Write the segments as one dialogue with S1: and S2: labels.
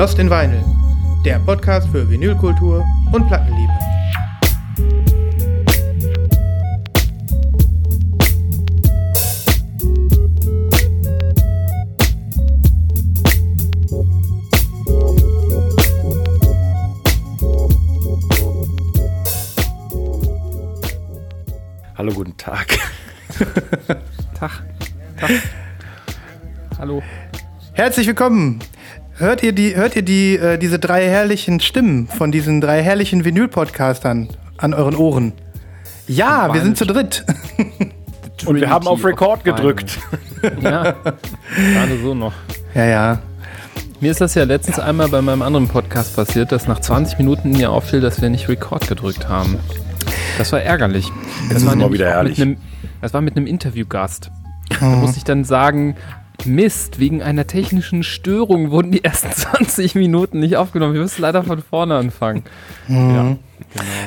S1: Lost in Vinyl, der Podcast für Vinylkultur und Plattenliebe.
S2: Hallo, guten Tag.
S3: Tag. Tag. Hallo.
S1: Herzlich willkommen. Hört ihr die, hört ihr die, äh, diese drei herrlichen Stimmen von diesen drei herrlichen Vinyl-Podcastern an euren Ohren? Ja, wir sind zu dritt.
S2: Und wir haben auf
S3: of
S2: gedrückt.
S3: Ja, gerade so noch.
S1: ja, ja.
S3: Mir ist das ja letztens einmal bei meinem anderen Podcast passiert, dass nach 20 Minuten mir auffiel, dass wir nicht Record gedrückt haben. Das war ärgerlich. Das
S2: ist
S3: war
S2: mal wieder.
S3: Mit einem, das war mit einem Interviewgast. Da musste ich dann sagen, Mist, wegen einer technischen Störung wurden die ersten 20 Minuten nicht aufgenommen. Wir müssen leider von vorne anfangen. Ja,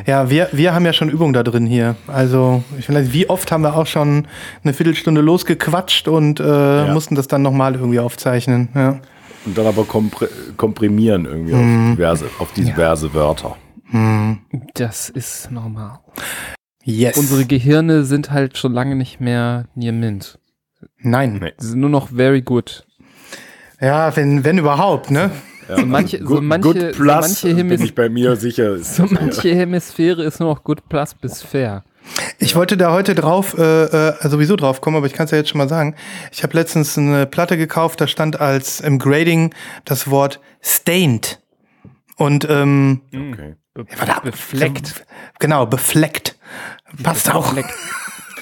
S1: Ja, wir, wir haben ja schon Übung da drin hier. Also, ich weiß, wie oft haben wir auch schon eine Viertelstunde losgequatscht und äh, mussten das dann nochmal irgendwie aufzeichnen. Ja.
S2: Und dann aber kompr komprimieren irgendwie auf, diverse, auf diverse Wörter.
S3: das ist normal.
S1: Yes.
S3: Unsere Gehirne sind halt schon lange nicht mehr near mint.
S1: Nein.
S2: Nee.
S3: Sie sind nur noch very good.
S1: Ja, wenn, wenn überhaupt, ne?
S2: Ja.
S3: So manche, so
S2: Good,
S3: manche,
S2: good
S3: so
S2: plus
S3: manche,
S2: bin ich bei mir sicher. Ist
S3: so manche Hemisphäre ist nur noch good plus bis fair.
S1: Ich wollte da heute drauf, äh, äh, sowieso drauf kommen, aber ich kann es ja jetzt schon mal sagen. Ich habe letztens eine Platte gekauft, da stand als im Grading das Wort stained. Und ähm,
S2: okay.
S3: Be
S1: warte,
S3: befleckt.
S1: Genau, befleckt. Passt auch.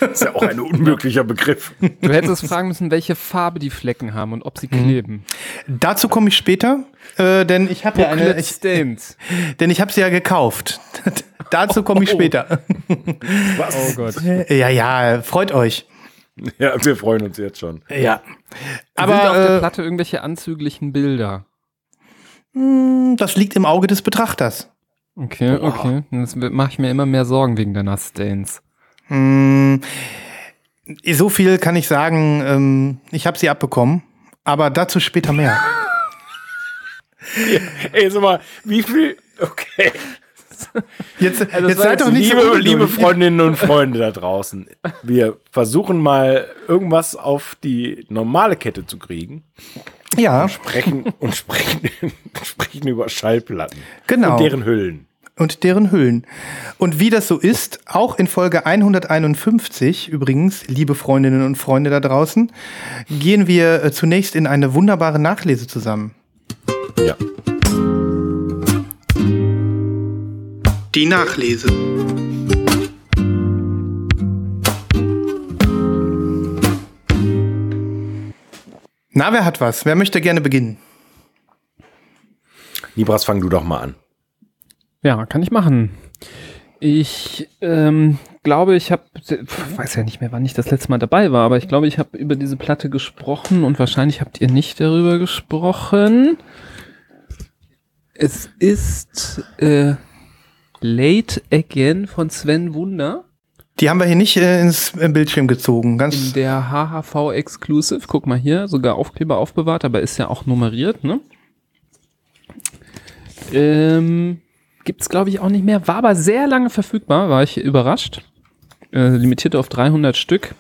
S2: Das ist ja auch ein unmöglicher Begriff.
S3: Du hättest fragen müssen, welche Farbe die Flecken haben und ob sie kleben.
S1: Dazu komme ich später, äh, denn ich habe ja eine, ich,
S3: Stains.
S1: denn ich habe sie ja gekauft. Dazu komme ich später.
S2: Was?
S3: Oh Gott.
S1: ja, ja, freut euch.
S2: Ja, wir freuen uns jetzt schon.
S1: Ja.
S3: Aber Sind auf der
S1: Aber
S3: Platte irgendwelche anzüglichen Bilder?
S1: äh, das liegt im Auge des Betrachters.
S3: Okay, okay. Das mache ich mir immer mehr Sorgen wegen deiner Stains.
S1: Mm, So viel kann ich sagen, ähm, ich habe sie abbekommen, aber dazu später mehr.
S2: Ey, sag mal, wie viel. Okay.
S1: Jetzt,
S3: Also
S1: jetzt seid doch nicht
S2: liebe,
S1: so
S2: liebe. Freundinnen und Freunde da draußen, wir versuchen mal irgendwas auf die normale Kette zu kriegen.
S1: Ja,
S2: Sprechen und sprechen, sprechen über Schallplatten.
S1: Genau.
S2: Und deren Hüllen.
S1: Und deren Hüllen. Und wie das so ist, auch in Folge 151 übrigens, liebe Freundinnen und Freunde da draußen, gehen wir äh, zunächst in eine wunderbare Nachlese zusammen.
S2: Ja.
S1: Die Nachlese. Na, wer hat was? Wer möchte gerne beginnen?
S2: Libras, fang du doch mal an.
S3: Ja, kann ich machen. Ich ähm, glaube, ich habe, weiß ja nicht mehr, wann ich das letzte Mal dabei war, aber ich glaube, ich habe über diese Platte gesprochen und wahrscheinlich habt ihr nicht darüber gesprochen. Es ist äh, Late Again von Sven Wunder
S1: Die haben wir hier nicht äh, ins äh, Bildschirm gezogen.
S3: in
S1: Ganz
S3: der HHV Exclusive. Guck mal hier, sogar Aufkleber aufbewahrt, aber ist ja auch nummeriert, ne? Ähm, gibt's glaube ich auch nicht mehr, war aber sehr lange verfügbar, war ich überrascht. Äh, limitiert auf 300 Stück.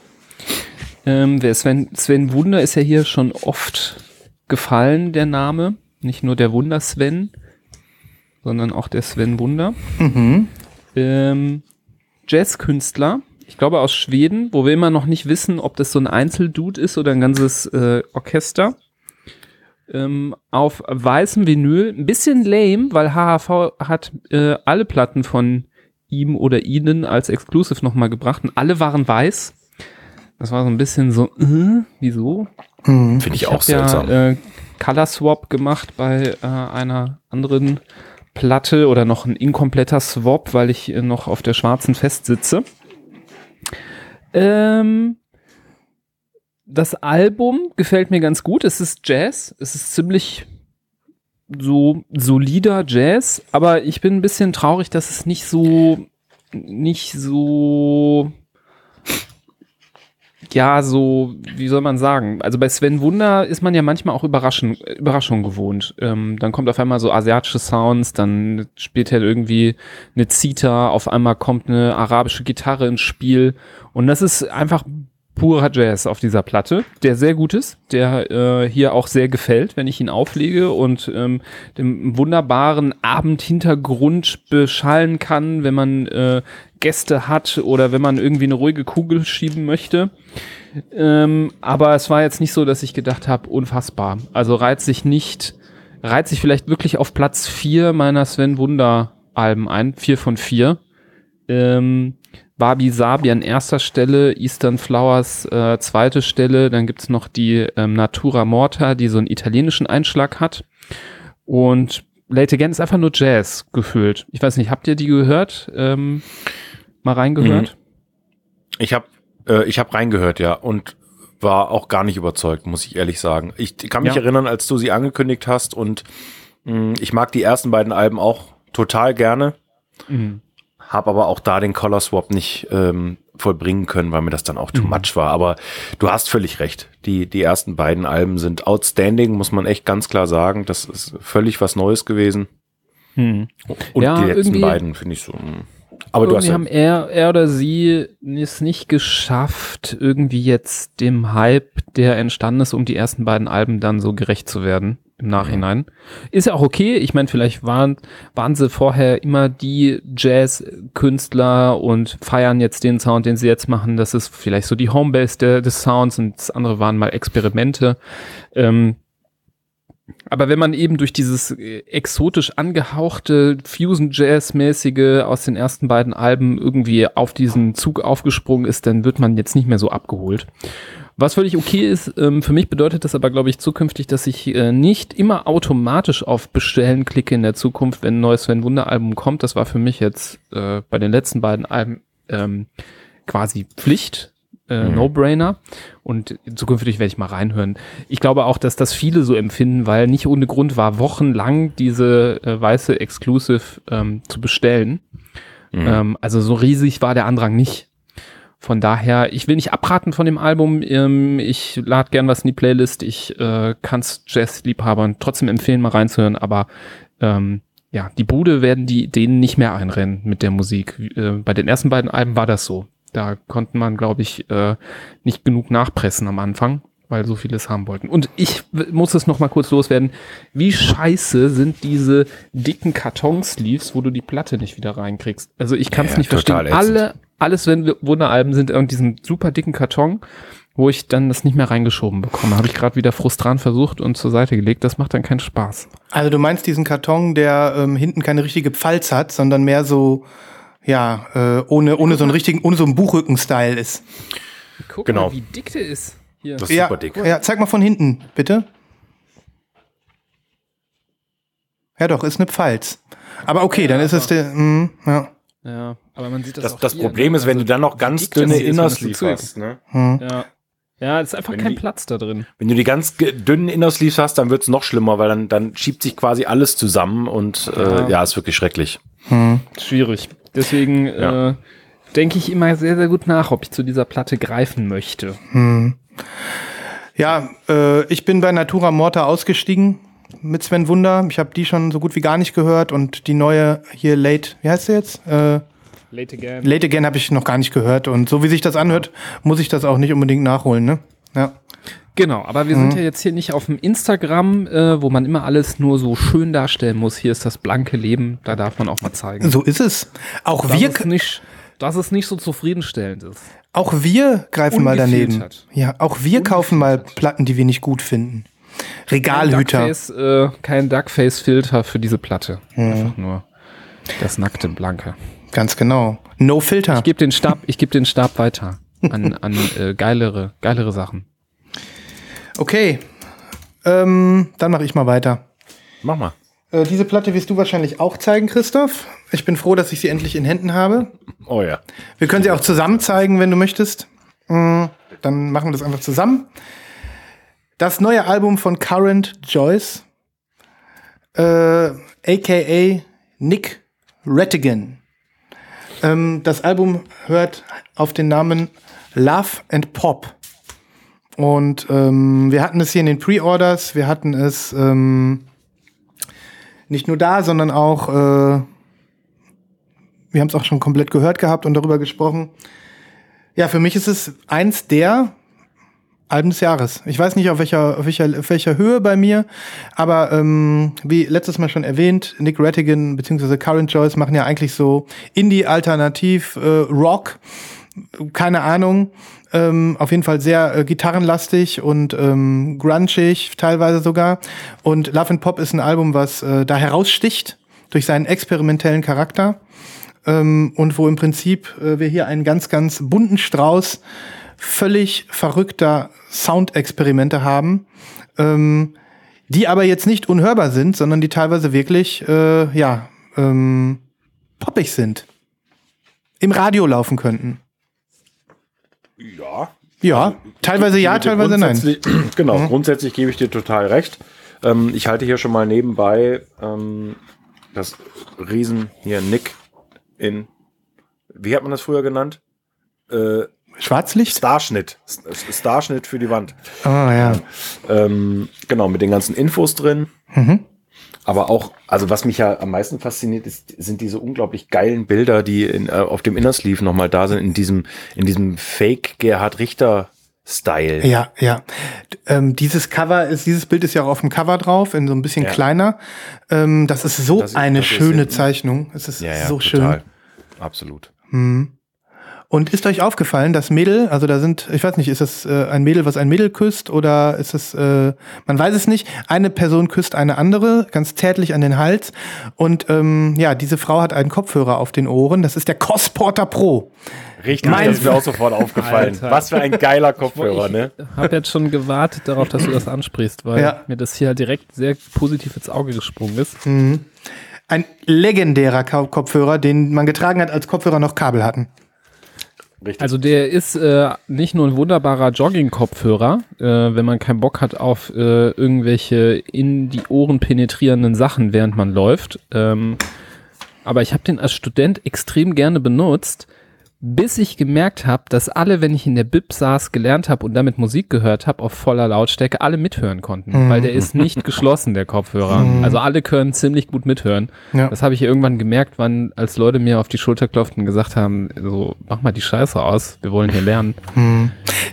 S3: Ähm, wer Sven, Sven Wunder ist ja hier schon oft gefallen, der Name. Nicht nur der Wunder Sven, sondern auch der Sven Wunder.
S1: mhm.
S3: Ähm, Jazzkünstler, ich glaube aus Schweden, wo wir immer noch nicht wissen, ob das so ein Einzeldude ist oder ein ganzes äh, Orchester. Ähm, auf weißem Vinyl, ein bisschen lame, weil HHV hat äh, alle Platten von ihm oder ihnen als Exclusive nochmal gebracht und alle waren weiß. Das war so ein bisschen so, äh, wieso?
S1: Mhm.
S2: Finde ich, auch
S3: hab ja,
S2: seltsam.
S3: äh, Color Swap gemacht bei äh, einer anderen Platte oder noch ein inkompletter Swap, weil ich äh, noch auf der schwarzen festsitze. Ähm, das Album gefällt mir ganz gut. Es ist Jazz. Es ist ziemlich so solider Jazz, aber ich bin ein bisschen traurig, dass es nicht so nicht so ja, so, wie soll man sagen? Also bei Sven Wunder ist man ja manchmal auch Überraschen, Überraschungen gewohnt. Ähm, dann kommt auf einmal so asiatische Sounds, dann spielt er irgendwie eine Zita, auf einmal kommt eine arabische Gitarre ins Spiel. Und das ist einfach purer Jazz auf dieser Platte, der sehr gut ist, der äh, hier auch sehr gefällt, wenn ich ihn auflege und ähm, dem wunderbaren Abendhintergrund beschallen kann, wenn man äh, Gäste hat oder wenn man irgendwie eine ruhige Kugel schieben möchte. Ähm, aber es war jetzt nicht so, dass ich gedacht habe, unfassbar. Also reizt sich nicht, reizt sich vielleicht wirklich auf Platz vier meiner Sven Wunder Alben ein, vier von vier. Ähm, Wabi Sabi an erster Stelle, Eastern Flowers äh, zweite Stelle, dann gibt's noch die ähm, Natura Morta, die so einen italienischen Einschlag hat. Und Late Again ist einfach nur Jazz gefühlt. Ich weiß nicht, habt ihr die gehört? Ähm, mal reingehört?
S2: Ich habe äh, ich hab reingehört, ja, und war auch gar nicht überzeugt, muss ich ehrlich sagen. Ich kann mich
S3: Ja.
S2: erinnern, als du sie angekündigt hast und mh, ich mag die ersten beiden Alben auch total gerne,
S3: Mhm.
S2: Habe aber auch da den Color Swap nicht ähm, vollbringen können, weil mir das dann auch too
S3: Mhm.
S2: much war. Aber du hast völlig recht. Die, die ersten beiden Alben sind outstanding, muss man echt ganz klar sagen. Das ist völlig was Neues gewesen.
S3: Mhm.
S2: Und
S3: Ja,
S2: die letzten beiden finde ich so. mh. Aber du hast ja,
S3: haben er, er oder sie es nicht geschafft, irgendwie jetzt dem Hype, der entstanden ist, um die ersten beiden Alben dann so gerecht zu werden im Nachhinein. Ist ja auch okay. Ich meine, vielleicht waren, waren sie vorher immer die Jazz-Künstler und feiern jetzt den Sound, den sie jetzt machen. Das ist vielleicht so die Homebase der, des Sounds und das andere waren mal Experimente. Ähm, aber wenn man eben durch dieses äh, exotisch angehauchte Fusion-Jazz-mäßige aus den ersten beiden Alben irgendwie auf diesen Zug aufgesprungen ist, dann wird man jetzt nicht mehr so abgeholt. Was völlig okay ist, ähm, für mich bedeutet das aber, glaube ich, zukünftig, dass ich äh, nicht immer automatisch auf Bestellen klicke in der Zukunft, wenn ein neues Sven Wunder-Album kommt. Das war für mich jetzt äh, bei den letzten beiden Alben ähm, quasi Pflicht, äh,
S2: Mhm.
S3: No-Brainer. Und zukünftig werde ich mal reinhören. Ich glaube auch, dass das viele so empfinden, weil nicht ohne Grund war wochenlang diese äh, weiße Exclusive ähm, zu bestellen.
S2: Mhm.
S3: Ähm, also so riesig war der Andrang nicht. Von daher, ich will nicht abraten von dem Album. Ähm, ich lade gern was in die Playlist. Ich äh, kann es Jazz-Liebhabern trotzdem empfehlen, mal reinzuhören. Aber ähm, ja, die Bude werden die denen nicht mehr einrennen mit der Musik. Äh, bei den ersten beiden Alben war das so. Da konnte man, glaube ich, äh, nicht genug nachpressen am Anfang, weil so viele es haben wollten. Und ich muss es noch mal kurz loswerden. Wie scheiße sind diese dicken Kartonsleeves, wo du die Platte nicht wieder reinkriegst? Also ich kann es
S2: Ja,
S3: nicht verstehen.
S2: ätzend.
S3: Alle, alles, wenn Wunderalben sind in diesem super dicken Karton, wo ich dann das nicht mehr reingeschoben bekomme. Habe ich gerade wieder frustrant versucht und zur Seite gelegt. Das macht dann keinen Spaß.
S1: Also du meinst diesen Karton, der ähm, hinten keine richtige Pfalz hat, sondern mehr so, ja, äh, ohne, ohne so einen richtigen, ohne so einen Buchrücken-Style ist.
S3: Guck
S2: Genau.
S3: mal, wie dick der ist. Hier.
S2: Das ist
S1: ja,
S2: super dick.
S1: Ja, zeig mal von hinten, bitte. Ja, doch, ist eine Pfalz. Aber okay, dann ist es der, mm, ja.
S3: Ja, aber man sieht das
S2: Das,
S3: auch
S2: das
S3: hier,
S2: Problem
S3: ne?
S2: ist, wenn
S3: Also,
S2: du dann noch ganz dünne
S3: dazu
S2: hast. Ne?
S1: Hm.
S3: Ja. Ja, es ist einfach
S2: Wenn
S3: kein
S2: die-
S3: Platz da drin.
S2: Wenn du die ganz dünnen Innersleeves hast, dann wird's noch schlimmer, weil dann, dann schiebt sich quasi alles zusammen und
S3: Ja.
S2: äh, ja, ist wirklich schrecklich.
S3: Schwierig. Deswegen
S2: Ja.
S3: äh, denke ich immer sehr, sehr gut nach, ob ich zu dieser Platte greifen möchte.
S1: Ja, äh, ich bin bei Natura Morta ausgestiegen mit Sven Wunder. Ich habe die schon so gut wie gar nicht gehört und die neue hier Late, wie heißt sie jetzt? Äh,
S3: Late again.
S1: Late Again habe ich noch gar nicht gehört und so wie sich das anhört, muss ich das auch nicht unbedingt nachholen, ne? Ja.
S3: Genau, aber wir sind ja jetzt hier nicht auf dem Instagram, äh, wo man immer alles nur so schön darstellen muss. Hier ist das blanke Leben, da darf man auch mal zeigen.
S1: So ist es. Auch
S3: dass
S1: wir,
S3: es nicht, dass es nicht so zufriedenstellend ist.
S1: auch wir greifen mal daneben. Ja, auch wir kaufen mal Platten, die wir nicht gut finden. Regalhüter.
S3: Duckface, äh, kein Duckface-Filter für diese Platte. Einfach nur das nackte Blanke.
S1: Ganz genau. No Filter.
S3: Ich gebe den Stab, ich gebe den Stab weiter an, an äh, geilere, geilere Sachen.
S1: Okay. Ähm, dann mache ich mal weiter.
S2: Mach mal.
S1: Äh, diese Platte wirst du wahrscheinlich auch zeigen, Christoph. Ich bin froh, dass ich sie endlich in Händen habe.
S2: Oh ja.
S1: Wir können sie auch zusammen zeigen, wenn du möchtest. Mm, Dann machen wir das einfach zusammen. Das neue Album von Current Joyce, äh, aka Nick Rattigan. Ähm, das Album hört auf den Namen Love and Pop. Und ähm, wir hatten es hier in den Pre-Orders, wir hatten es ähm, nicht nur da, sondern auch, äh, wir haben es auch schon komplett gehört gehabt und darüber gesprochen. Ja, für mich ist es eins der Alben des Jahres. Ich weiß nicht, auf welcher, auf welcher, auf welcher Höhe bei mir, aber ähm, wie letztes Mal schon erwähnt, Nick Rattigan bzw. Current Joyce machen ja eigentlich so Indie-Alternativ, äh, keine Ahnung. Ähm, auf jeden Fall sehr äh, gitarrenlastig und ähm, grungig teilweise sogar. Und Love and Pop ist ein Album, was äh, da heraussticht durch seinen experimentellen Charakter ähm, und wo im Prinzip äh, wir hier einen ganz, ganz bunten Strauß völlig verrückter Soundexperimente haben, ähm, die aber jetzt nicht unhörbar sind, sondern die teilweise wirklich, äh, ja, ähm, poppig sind. Im Radio laufen könnten.
S2: Ja.
S1: Ja, teilweise ja, teilweise nein.
S2: Genau, grundsätzlich gebe ich dir total recht. Ähm, ich halte hier schon mal nebenbei ähm, das Riesen hier Nick in, wie hat man das früher genannt? Äh,
S1: Schwarzlicht?
S2: Starschnitt. Starschnitt für die Wand.
S1: Ah, ja.
S2: Ähm, genau, mit den ganzen Infos drin.
S1: Mhm.
S2: Aber auch, also was mich ja am meisten fasziniert, ist, sind diese unglaublich geilen Bilder, die in, äh, auf dem Inner Sleeve nochmal da sind, in diesem, in diesem Fake Gerhard Richter Style.
S1: Ja, ja. Ähm, dieses Cover ist, dieses Bild ist ja auch auf dem Cover drauf, in so ein bisschen
S2: Ja.
S1: kleiner. Ähm, das ist so
S2: Das ist-
S1: eine schöne. Zeichnung. Es ist
S2: Ja, ja,
S1: so
S2: total.
S1: schön.
S2: Absolut.
S1: Mhm. Und ist euch aufgefallen, das Mädel, also da sind, ich weiß nicht, ist das äh, ein Mädel, was ein Mädel küsst oder ist es, äh, man weiß es nicht, eine Person küsst eine andere, ganz zärtlich an den Hals und ähm, ja, diese Frau hat einen Kopfhörer auf den Ohren, das ist der Cosporter Pro.
S2: Richtig,
S1: Mein-
S2: das ist mir auch sofort aufgefallen.
S3: Alter.
S2: Was für ein geiler Kopfhörer, ne?
S3: Ich habe jetzt schon gewartet darauf, dass du das ansprichst, weil
S1: Ja.
S3: mir das hier direkt sehr positiv ins Auge gesprungen ist.
S1: Ein legendärer Kopfhörer, den man getragen hat, als Kopfhörer noch Kabel hatten.
S2: Richtig.
S3: Also der ist äh, nicht nur ein wunderbarer Jogging-Kopfhörer, äh, wenn man keinen Bock hat auf äh, irgendwelche in die Ohren penetrierenden Sachen, während man läuft. Ähm, aber ich habe den als Student extrem gerne benutzt, bis ich gemerkt habe, dass alle, wenn ich in der Bib saß, gelernt habe und damit Musik gehört habe, auf voller Lautstärke, alle mithören konnten. Weil der ist nicht geschlossen, der Kopfhörer. Also alle können ziemlich gut mithören.
S1: Ja.
S3: Das habe ich irgendwann gemerkt, wann, als Leute mir auf die Schulter klopften und gesagt haben, so, mach mal die Scheiße aus, wir wollen hier lernen.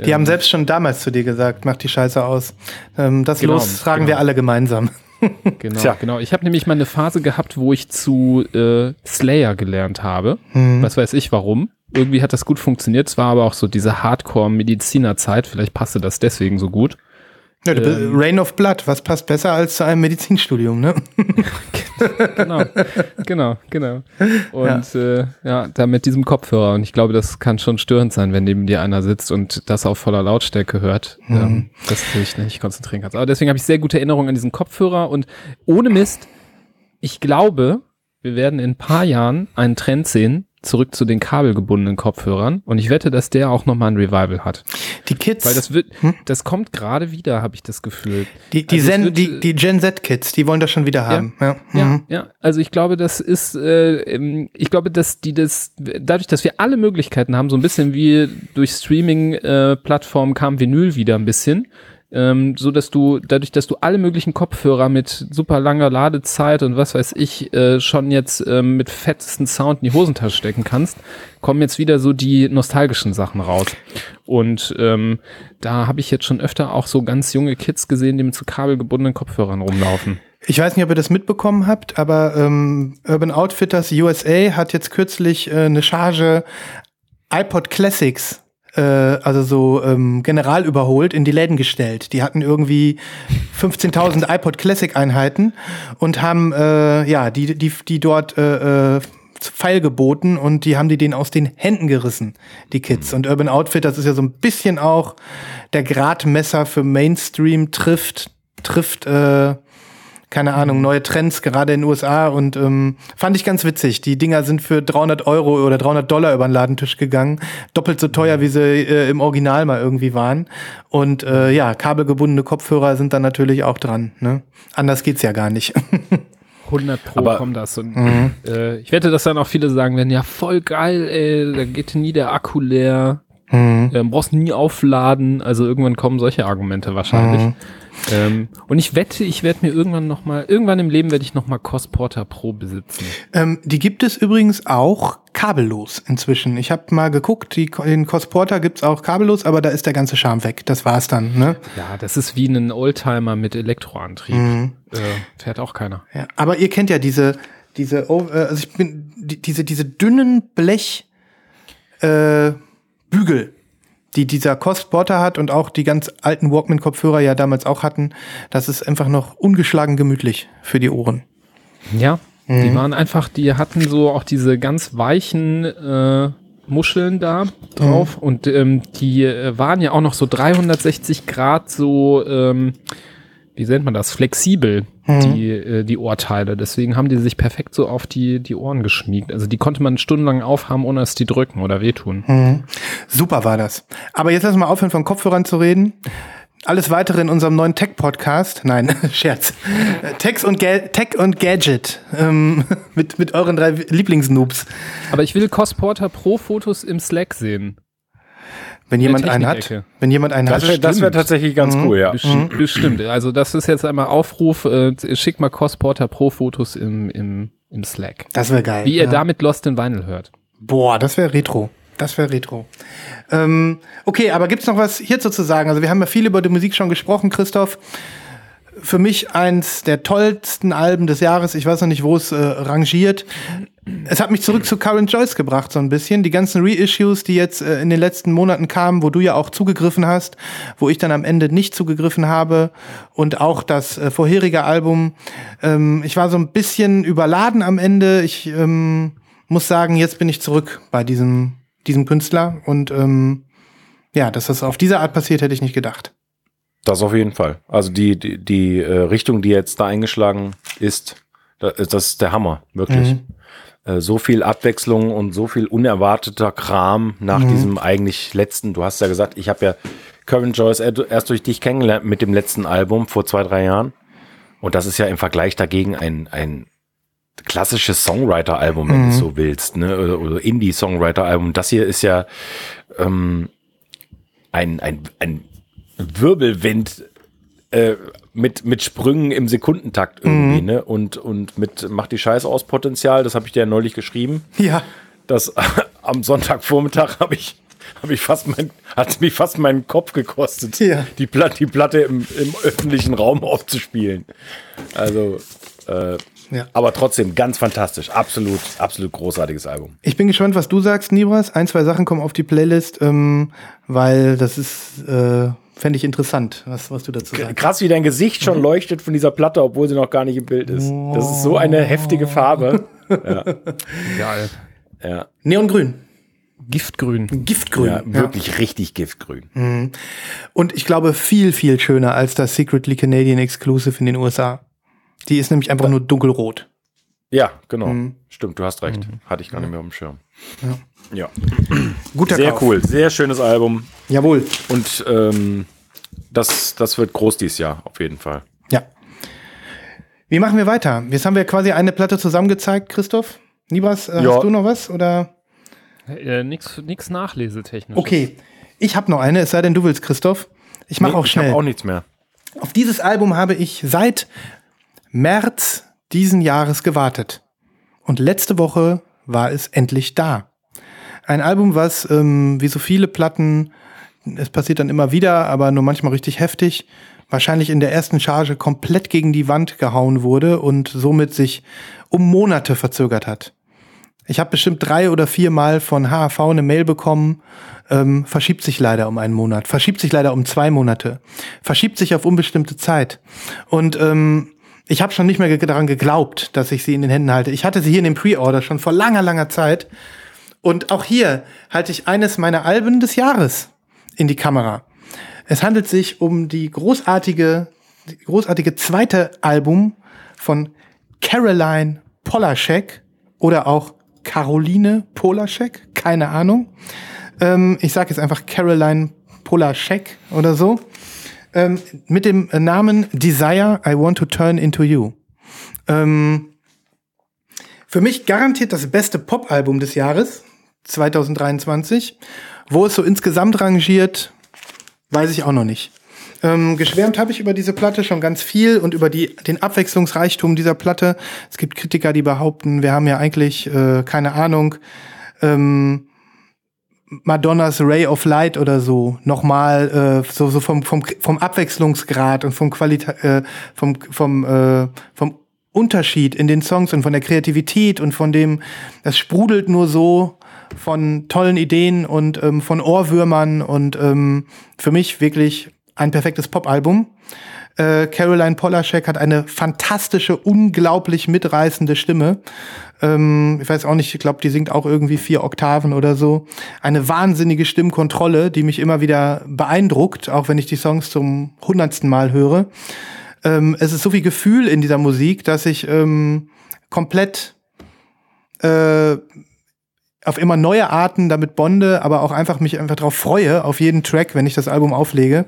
S1: Die haben selbst schon damals zu dir gesagt, mach die Scheiße aus. Ähm, das
S3: Genau,
S1: Los tragen
S3: genau.
S1: wir alle gemeinsam.
S3: Genau,
S2: Tja.
S3: genau. Ich habe nämlich mal eine Phase gehabt, wo ich zu äh, Slayer gelernt habe.
S1: Mhm.
S3: Was weiß ich warum. Irgendwie hat das gut funktioniert. Es war aber auch so diese Hardcore-Mediziner-Zeit. Vielleicht passte das deswegen so gut.
S1: Ja,
S3: Ähm.
S1: Rain of Blood, was passt besser als zu einem Medizinstudium, ne?
S3: Genau, genau, genau. Und ja. Äh, ja, da mit diesem Kopfhörer. Und ich glaube, das kann schon störend sein, wenn neben dir einer sitzt und das auf voller Lautstärke hört, ähm, dass du dich nicht konzentrieren kannst. Aber deswegen habe ich sehr gute Erinnerungen an diesen Kopfhörer. Und ohne Mist, ich glaube, wir werden in ein paar Jahren einen Trend sehen, zurück zu den kabelgebundenen Kopfhörern. Und ich wette, dass der auch nochmal ein Revival hat.
S1: Die Kids,
S3: Weil das wird, das kommt gerade wieder, habe ich das Gefühl.
S1: die, die,
S3: also
S1: Zen,
S3: wird,
S1: die, die Gen Z-Kids, die wollen das schon wieder haben. Ja.
S3: Ja,
S1: Mhm.
S3: ja. Also ich glaube, das ist, äh, ich glaube, dass die das, dadurch, dass wir alle Möglichkeiten haben, so ein bisschen wie durch Streaming-Plattformen kam Vinyl wieder ein bisschen, ähm, so dass du, dadurch, dass du alle möglichen Kopfhörer mit super langer Ladezeit und was weiß ich, äh, schon jetzt ähm, mit fettesten Sound in die Hosentasche stecken kannst, kommen jetzt wieder so die nostalgischen Sachen raus. Und ähm, da habe ich jetzt schon öfter auch so ganz junge Kids gesehen, die mit so kabelgebundenen Kopfhörern rumlaufen.
S1: Ich weiß nicht, ob ihr das mitbekommen habt, aber ähm, Urban Outfitters USA hat jetzt kürzlich äh, eine Charge iPod Classics, äh, also so ähm, general überholt, in die Läden gestellt. Die hatten irgendwie 15.000 iPod Classic Einheiten und haben äh, ja die die die dort äh, äh, feilgeboten und die haben die denen aus den Händen gerissen, die Kids. Und Urban Outfitters ist ja so ein bisschen auch der Gradmesser für Mainstream trifft trifft äh, keine Ahnung, neue Trends, gerade in den USA und ähm, fand ich ganz witzig. Die Dinger sind für 300 Euro oder 300 Dollar über den Ladentisch gegangen. Doppelt so teuer, wie sie äh, im Original mal irgendwie waren. Und äh, ja, kabelgebundene Kopfhörer sind dann natürlich auch dran. Ne? Anders geht's ja gar nicht.
S3: 100 Pro
S2: Aber-
S3: kommt das. Und, äh, ich wette, dass dann auch viele sagen werden, ja, voll geil, ey, da geht nie der Akku leer.
S1: Mhm.
S3: Ähm, brauchst nie aufladen. Also irgendwann kommen solche Argumente wahrscheinlich.
S1: Mhm.
S3: Ähm, und ich wette, ich werde mir irgendwann noch mal, irgendwann im Leben werde ich noch mal Cosporter Pro besitzen.
S1: Ähm, die gibt es übrigens auch kabellos inzwischen. Ich habe mal geguckt, die, den Cosporter gibt's auch kabellos, aber da ist der ganze Charme weg. Das war's dann. Ne?
S3: Ja, das ist wie ein Oldtimer mit Elektroantrieb.
S1: Mhm.
S3: Äh, fährt auch keiner.
S1: Ja, aber ihr kennt ja diese, diese, oh, äh, also ich bin, die, diese, diese dünnen Blech äh, Bügel, die dieser Costporter hat und auch die ganz alten Walkman-Kopfhörer ja damals auch hatten. Das ist einfach noch ungeschlagen gemütlich für die Ohren.
S3: Ja,
S1: Mhm.
S3: die waren einfach, die hatten so auch diese ganz weichen äh, Muscheln da drauf
S1: Mhm.
S3: und ähm, die äh, waren ja auch noch so 360 Grad so, ähm, wie nennt man das, flexibel,
S1: Mhm.
S3: die, äh, die Ohrteile. Deswegen haben die sich perfekt so auf die, die Ohren geschmiegt. Also die konnte man stundenlang aufhaben, ohne dass die drücken oder wehtun.
S1: Mhm. Super war das. Aber jetzt lass mal aufhören, von Kopfhörern zu reden. Alles weitere in unserem neuen Tech-Podcast. Nein, Scherz. Äh, Tex und Ga Tech und Gadget. Ähm, mit, mit euren drei Lieblingsnoobs.
S3: Aber ich will Cosporter Pro Fotos im Slack sehen.
S1: Wenn jemand einen hat. Wenn jemand einen
S2: Das
S1: hat.
S2: wäre das wär tatsächlich ganz cool, ja.
S3: Bestimmt, bestimmt. Also das ist jetzt einmal Aufruf, äh, schickt mal Cosporter Pro Fotos im, im, im Slack.
S1: Das wäre geil.
S3: Wie ihr
S1: ja.
S3: damit Lost in Vinyl hört.
S1: Boah, das wäre Retro. Das wäre Retro. Ähm, okay, aber gibt's noch was hierzu zu sagen? Also wir haben ja viel über die Musik schon gesprochen, Christoph. Für mich eins der tollsten Alben des Jahres. Ich weiß noch nicht, wo es äh, rangiert. Es hat mich zurück zu Current Joyce gebracht, so ein bisschen. Die ganzen Reissues, die jetzt äh, in den letzten Monaten kamen, wo du ja auch zugegriffen hast, wo ich dann am Ende nicht zugegriffen habe. Und auch das äh, vorherige Album. Ähm, ich war so ein bisschen überladen am Ende. Ich ähm, muss sagen, jetzt bin ich zurück bei diesem, diesem Künstler. Und ähm, ja, dass das auf diese Art passiert, hätte ich nicht gedacht.
S2: Das auf jeden Fall. Also die, die, die äh, Richtung, die jetzt da eingeschlagen ist, da- das ist der Hammer, wirklich.
S1: Mhm.
S2: Äh, so viel Abwechslung und so viel unerwarteter Kram nach
S1: Mhm.
S2: diesem eigentlich letzten, du hast ja gesagt, ich habe ja Kevin Joyce er- erst durch dich kennengelernt mit dem letzten Album vor zwei, drei Jahren. Und das ist ja im Vergleich dagegen ein, ein klassisches Songwriter-Album, wenn
S1: Mhm.
S2: du so willst, ne? Oder, oder Indie-Songwriter-Album. Das hier ist ja ähm, ein, ein, ein Wirbelwind äh, mit, mit Sprüngen im Sekundentakt irgendwie, ne? Und, und mit Mach die Scheiße aus Potenzial, das habe ich dir ja neulich geschrieben.
S1: Ja.
S2: Das am Sonntagvormittag habe ich, habe ich fast mein, hat mich fast meinen Kopf gekostet,
S1: Ja.
S2: die, Platte, die Platte im, im öffentlichen Raum aufzuspielen. Also, äh,
S1: Ja.
S2: aber trotzdem ganz fantastisch. Absolut, absolut großartiges Album.
S1: Ich bin gespannt, was du sagst, Nibras. Ein, zwei Sachen kommen auf die Playlist, ähm, weil das ist, äh, fände ich interessant, was, was du dazu sagst.
S2: Krass, wie dein Gesicht schon leuchtet von dieser Platte, obwohl sie noch gar nicht im Bild ist. Das ist so eine heftige Farbe.
S3: Geil.
S2: Ja,
S3: Mhm.
S1: Neongrün,
S3: Giftgrün.
S1: Giftgrün.
S2: ja wirklich richtig giftgrün.
S1: Und ich glaube, viel, viel schöner als das Secretly Canadian Exclusive in den USA. Die ist nämlich einfach nur dunkelrot.
S2: Ja, genau.
S1: Mhm.
S2: Stimmt, du hast recht. Hatte ich gar nicht mehr auf dem Schirm. Ja.
S1: Guter
S2: Sehr
S1: Kauf.
S2: cool. Sehr schönes Album.
S1: Jawohl.
S2: Und ähm, das, das wird groß dieses Jahr, auf jeden Fall.
S1: Ja. Wie machen wir weiter? Jetzt haben wir quasi eine Platte zusammengezeigt, Christoph. Nibras, äh,
S2: Ja.
S1: hast du noch was? Oder?
S3: Äh, nix, nix nachlesetechnisch.
S1: Okay. Ich habe noch eine, es sei denn, du willst, Christoph. Ich mache
S2: Nee,
S1: auch
S2: Ich
S1: schnell.
S2: habe auch nichts mehr.
S1: Auf dieses Album habe ich seit März diesen Jahres gewartet. Und letzte Woche war es endlich da. Ein Album, was ähm, wie so viele Platten, es passiert dann immer wieder, aber nur manchmal richtig heftig, wahrscheinlich in der ersten Charge komplett gegen die Wand gehauen wurde und somit sich um Monate verzögert hat. Ich habe bestimmt drei oder vier Mal von HAV eine Mail bekommen, ähm, verschiebt sich leider um einen Monat, verschiebt sich leider um zwei Monate, verschiebt sich auf unbestimmte Zeit. Und ähm, ich habe schon nicht mehr daran geglaubt, dass ich sie in den Händen halte. Ich hatte sie hier in dem Pre-Order schon vor langer, langer Zeit. Und auch hier halte ich eines meiner Alben des Jahres in die Kamera. Es handelt sich um die großartige, die großartige zweite Album von Caroline Polaschek oder auch Caroline Polaschek, keine Ahnung. Ähm, ich sage jetzt einfach Caroline Polaschek oder so. Ähm, mit dem Namen Desire, I Want to Turn into You. Ähm, für mich garantiert das beste Pop-Album des Jahres. 2023. Wo es so insgesamt rangiert, weiß ich auch noch nicht. Ähm, geschwärmt habe ich über diese Platte schon ganz viel und über die, den Abwechslungsreichtum dieser Platte. Es gibt Kritiker, die behaupten, wir haben ja eigentlich, äh, keine Ahnung, ähm, Madonnas Ray of Light oder so nochmal äh, so, so vom, vom, vom Abwechslungsgrad und vom Qualita äh, vom, vom, äh, vom Unterschied in den Songs und von der Kreativität und von dem, das sprudelt nur so von tollen Ideen und ähm, von Ohrwürmern und ähm, für mich wirklich ein perfektes Popalbum. Äh, Caroline Polaschek hat eine fantastische, unglaublich mitreißende Stimme. Ähm, ich weiß auch nicht, ich glaube, die singt auch irgendwie vier Oktaven oder so. Eine wahnsinnige Stimmkontrolle, die mich immer wieder beeindruckt, auch wenn ich die Songs zum hundertsten Mal höre. Ähm, es ist so viel Gefühl in dieser Musik, dass ich ähm, komplett äh, auf immer neue Arten damit bonde, aber auch einfach mich einfach darauf freue, auf jeden Track, wenn ich das Album auflege.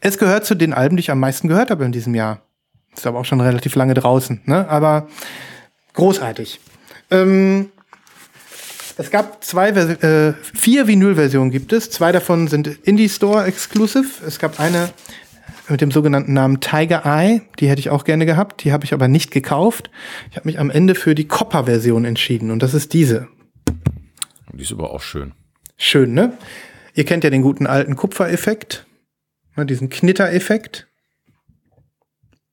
S1: Es gehört zu den Alben, die ich am meisten gehört habe in diesem Jahr. Ist aber auch schon relativ lange draußen, ne? Aber großartig. Ähm, es gab zwei, äh, vier Vinyl-Versionen gibt es. Zwei davon sind Indie Store Exclusive. Es gab eine mit dem sogenannten Namen Tiger Eye. Die hätte ich auch gerne gehabt. Die habe ich aber nicht gekauft. Ich habe mich am Ende für die Copper-Version entschieden. Und das ist diese.
S2: Die ist aber auch schön.
S1: Schön, ne? Ihr kennt ja den guten alten Kupfereffekt, ne, diesen Knittereffekt.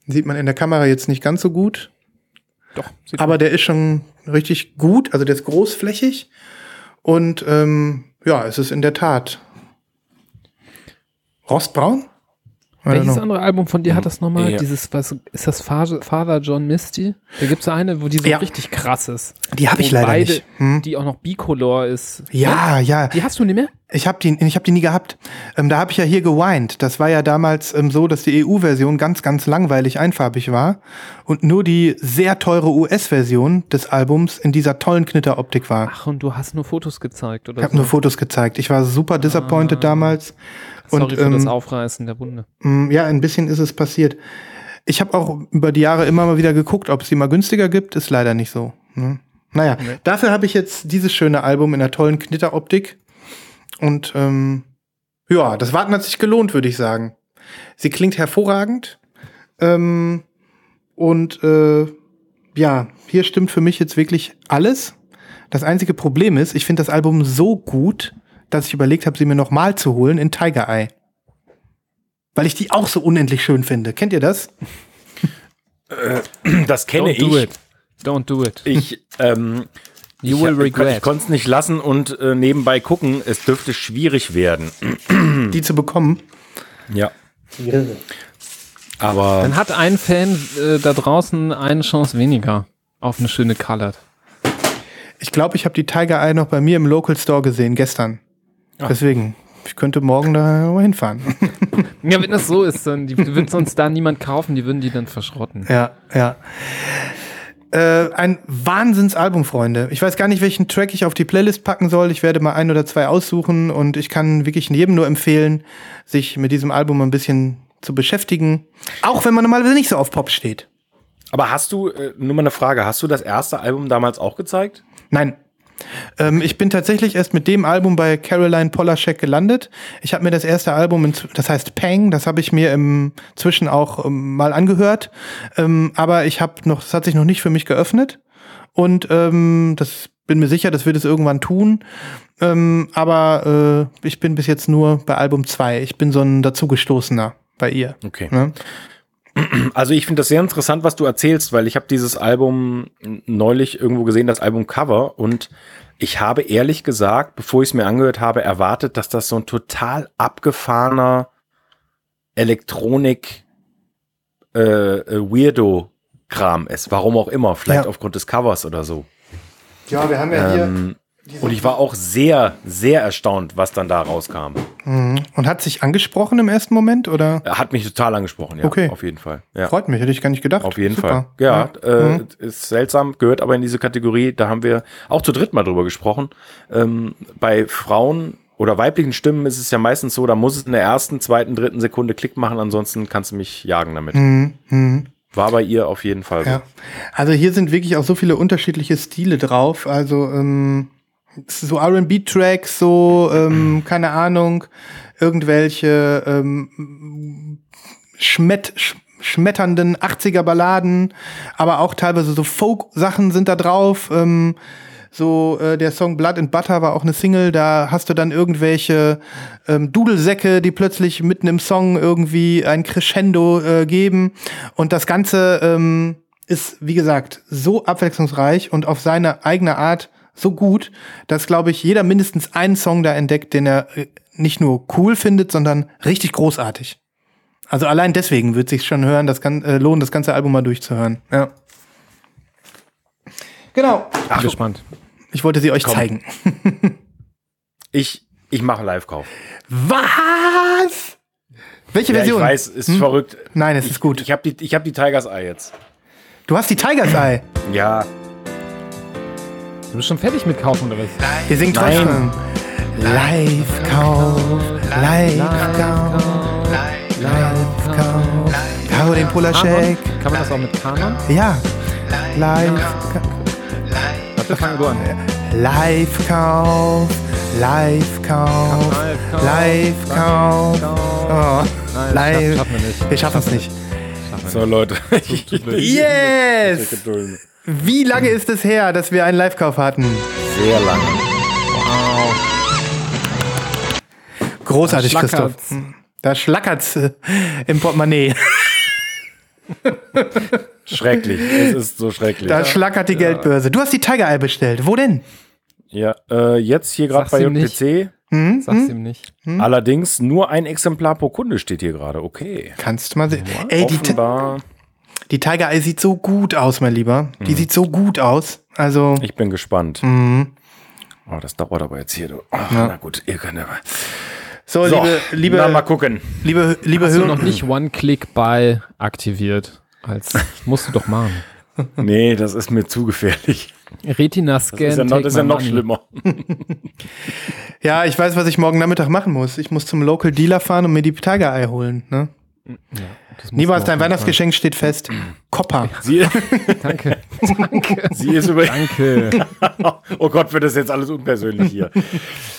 S1: Sieht man in der Kamera jetzt nicht ganz so gut.
S3: Doch.
S1: Aber der ist schon richtig gut, also der ist großflächig. Und ähm, ja, es ist in der Tat rostbraun.
S3: Welches andere Album von dir hat das nochmal?
S2: Ja.
S3: Dieses, was, ist das Father, John Misty? Da gibt's eine, wo die so
S1: Ja.
S3: richtig krass ist.
S1: Die habe ich leider
S3: beide,
S1: nicht. Hm?
S3: Die auch noch bicolor ist.
S1: Ja, ja.
S3: Die hast du nicht mehr?
S1: Ich habe die, ich hab die nie gehabt. Ähm, da habe ich ja hier geweint. Das war ja damals ähm, so, dass die EU-Version ganz, ganz langweilig einfarbig war und nur die sehr teure US-Version des Albums in dieser tollen Knitteroptik war.
S3: Ach, und du hast nur Fotos gezeigt, oder?
S1: Ich habe
S3: so?
S1: nur Fotos gezeigt. Ich war super disappointed damals.
S3: Sorry
S1: und,
S3: für
S1: ähm,
S3: das Aufreißen der Wunde.
S1: Mm, Ja, ein bisschen ist es passiert. Ich habe auch über die Jahre immer mal wieder geguckt, ob es die mal günstiger gibt. Ist leider nicht so. Ne? Naja, dafür habe ich jetzt dieses schöne Album in der tollen Knitteroptik. Und ähm, ja, das Warten hat sich gelohnt, würde ich sagen. Sie klingt hervorragend. Ähm, und äh, ja, hier stimmt für mich jetzt wirklich alles. Das einzige Problem ist, ich finde das Album so gut, dass ich überlegt habe, sie mir noch mal zu holen in Tiger Eye. Weil ich die auch so unendlich schön finde. Kennt ihr das?
S2: Das kenne
S3: Don't do
S2: ich.
S3: it. Don't do it.
S2: Ich, ähm,
S3: You
S2: ich,
S3: will
S2: ich, ich
S3: regret.
S2: konnte es nicht lassen und äh, nebenbei gucken. Es dürfte schwierig werden.
S1: Die zu bekommen.
S2: Ja. Aber
S3: Dann hat ein Fan äh, da draußen eine Chance weniger auf eine schöne Colored.
S1: Ich glaube, ich habe die Tiger Eye noch bei mir im Local Store gesehen, gestern. Deswegen, ich könnte morgen da hinfahren.
S3: Ja, wenn das so ist, dann die, die wird sonst da niemand kaufen, die würden die dann verschrotten.
S1: ja, ja. Äh, ein Wahnsinnsalbum, Freunde. Ich weiß gar nicht, welchen Track ich auf die Playlist packen soll. Ich werde mal ein oder zwei aussuchen und ich kann wirklich jedem nur empfehlen, sich mit diesem Album ein bisschen zu beschäftigen. Auch wenn man normalerweise nicht so auf Pop steht.
S2: Aber hast du, äh, nur mal eine Frage, hast du das erste Album damals auch gezeigt?
S1: Nein. Ähm, ich bin tatsächlich erst mit dem Album bei Caroline Polaschek gelandet. Ich habe mir das erste Album, das heißt Pang, das habe ich mir im Zwischen auch ähm, mal angehört. Ähm, aber ich habe noch, das hat sich noch nicht für mich geöffnet. Und ähm, das bin mir sicher, das wird es irgendwann tun. Ähm, aber äh, ich bin bis jetzt nur bei Album 2. Ich bin so ein dazugestoßener bei ihr.
S2: Okay.
S1: Ne?
S2: Also ich finde das sehr interessant, was du erzählst, weil ich habe dieses Album neulich irgendwo gesehen, das Album Cover und ich habe ehrlich gesagt, bevor ich es mir angehört habe, erwartet, dass das so ein total abgefahrener Elektronik äh, äh, Weirdo Kram ist. Warum auch immer, vielleicht
S1: Ja.
S2: aufgrund des Covers oder so.
S1: Ja, wir haben ja
S2: Ähm, und ich war auch sehr, sehr erstaunt, was dann da rauskam.
S1: Mhm. Und hat sich angesprochen im ersten Moment oder?
S2: Hat mich total angesprochen, ja,
S1: Okay.
S2: auf jeden Fall. Ja.
S1: Freut mich, hätte ich gar nicht gedacht.
S2: Auf jeden
S1: Super.
S2: Fall. Ja, Äh,
S1: Mhm.
S2: ist seltsam, gehört aber in diese Kategorie. Da haben wir auch zu dritt mal drüber gesprochen. Ähm, bei Frauen oder weiblichen Stimmen ist es ja meistens so, da muss es in der ersten, zweiten, dritten Sekunde Klick machen, ansonsten kannst du mich jagen damit.
S1: Mhm. Mhm.
S2: War bei ihr auf jeden Fall so.
S1: Ja. Also hier sind wirklich auch so viele unterschiedliche Stile drauf. Also ähm, so RB-Tracks, so, ähm, keine Ahnung, irgendwelche ähm, Schmett, sch schmetternden 80er Balladen, aber auch teilweise so Folk-Sachen sind da drauf. Ähm, so äh, der Song Blood and Butter war auch eine Single, da hast du dann irgendwelche ähm, Dudelsäcke, die plötzlich mitten im Song irgendwie ein Crescendo äh, geben. Und das Ganze ähm, ist, wie gesagt, so abwechslungsreich und auf seine eigene Art so gut, dass, glaube ich, jeder mindestens einen Song da entdeckt, den er äh, nicht nur cool findet, sondern richtig großartig. Also allein deswegen wird sich schon hören, das kann äh, lohnen, das ganze Album mal durchzuhören. Ja. Genau.
S3: Bin gespannt.
S1: Ich wollte sie euch
S2: Komm.
S1: zeigen.
S2: Ich, ich mache Live-Kauf.
S1: Was? Welche
S2: Ja, ich
S1: Version?
S2: weiß, ist
S1: Hm?
S2: verrückt.
S1: Nein, es ist gut.
S2: Ich habe die, ich hab die Tigers Eye jetzt.
S1: Du hast die Tiger's Eye.
S2: Ja,
S3: Du bist schon fertig mit kaufen oder was?
S1: Wir singen
S2: Nein.
S1: Live-Kauf, Live-Kauf, Live-Kauf. Karo den Polaschek.
S3: Kann man das auch mit Kanon?
S1: Ja. Live-Kauf.
S3: Warte, fang du an.
S1: Live-Kauf, Live-Kauf, Live-Kauf. Live.
S3: wir
S1: schaffen es nicht.
S2: so Leute.
S1: Yes! Wie lange ist es her, dass wir einen Live-Kauf hatten?
S2: Sehr lange.
S1: Großartig,
S3: Da
S1: Christoph.
S3: schlackert's.
S1: Hm. Da schlackert's äh, im Portemonnaie.
S2: Schrecklich. Es ist so schrecklich.
S1: Da schlackert die Geldbörse. Du hast die Tiger Eye bestellt. Wo denn?
S2: Ja, äh, jetzt hier gerade bei
S3: ihm nicht.
S2: JPC.
S1: Hm?
S3: Sag's ihm nicht.
S2: Allerdings nur ein Exemplar pro Kunde steht hier gerade. Okay.
S1: Kannst du mal sehen. Ey, die, Ti-
S2: Offenbar.
S1: die Tiger Eye sieht so gut aus, mein Lieber. Die sieht so gut aus. Also,
S2: Ich bin gespannt.
S1: mhm.
S2: Oh, das dauert aber jetzt hier. Du. Ach, Na gut, ihr könnt aber.
S1: so,
S2: So,
S1: liebe, liebe,
S2: na, mal gucken.
S1: liebe, liebe
S3: Hast du
S1: Hörer.
S3: noch nicht One-Click-Buy aktiviert? Als musst du doch machen.
S2: Nee, das ist mir zu gefährlich.
S3: Retina-Scan.
S2: Das ist ja noch, ist ja noch schlimmer.
S1: Ja, ich weiß, was ich morgen Nachmittag machen muss. Ich muss zum Local Dealer fahren und mir die Tiger Eye holen. Ne?
S3: Musst
S1: Niemals, dein Weihnachtsgeschenk steht fest. Kopper.
S2: Sie.
S3: Danke. Danke.
S2: sie ist über.
S3: Danke.
S2: Oh Gott, wird das jetzt alles unpersönlich hier.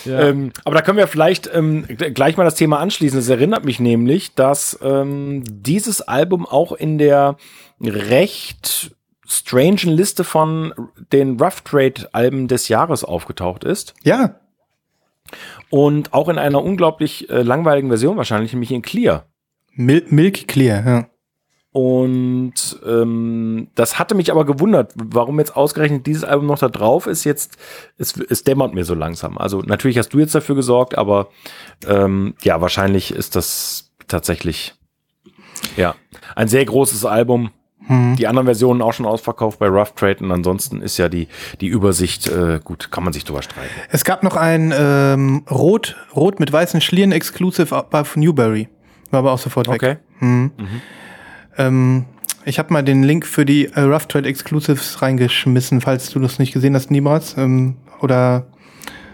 S3: Ja.
S2: ähm, aber da können wir vielleicht ähm, gleich mal das Thema anschließen. Es erinnert mich nämlich, dass ähm, dieses Album auch in der recht strangen Liste von den Rough Trade Alben des Jahres aufgetaucht ist.
S1: Ja,
S2: Und auch in einer unglaublich äh, langweiligen Version wahrscheinlich, nämlich in Clear.
S1: Mil Milk Clear. Ja.
S2: Und ähm, das hatte mich aber gewundert, warum jetzt ausgerechnet dieses Album noch da drauf ist. Jetzt, es, es dämmert mir so langsam. Also natürlich hast du jetzt dafür gesorgt, aber ähm, ja, wahrscheinlich ist das tatsächlich ja ein sehr großes Album.
S1: Hm.
S2: Die anderen Versionen auch schon ausverkauft bei Rough Trade und ansonsten ist ja die, die Übersicht, äh, gut, kann man sich drüber streiten.
S1: Es gab noch ein ähm, Rot, Rot mit weißen Schlieren Exclusive bei Newberry. War aber auch sofort weg.
S2: Okay.
S1: Mhm. Ähm, ich habe mal den Link für die äh, Rough Trade Exclusives reingeschmissen, falls du das nicht gesehen hast, niemals. Ähm, oder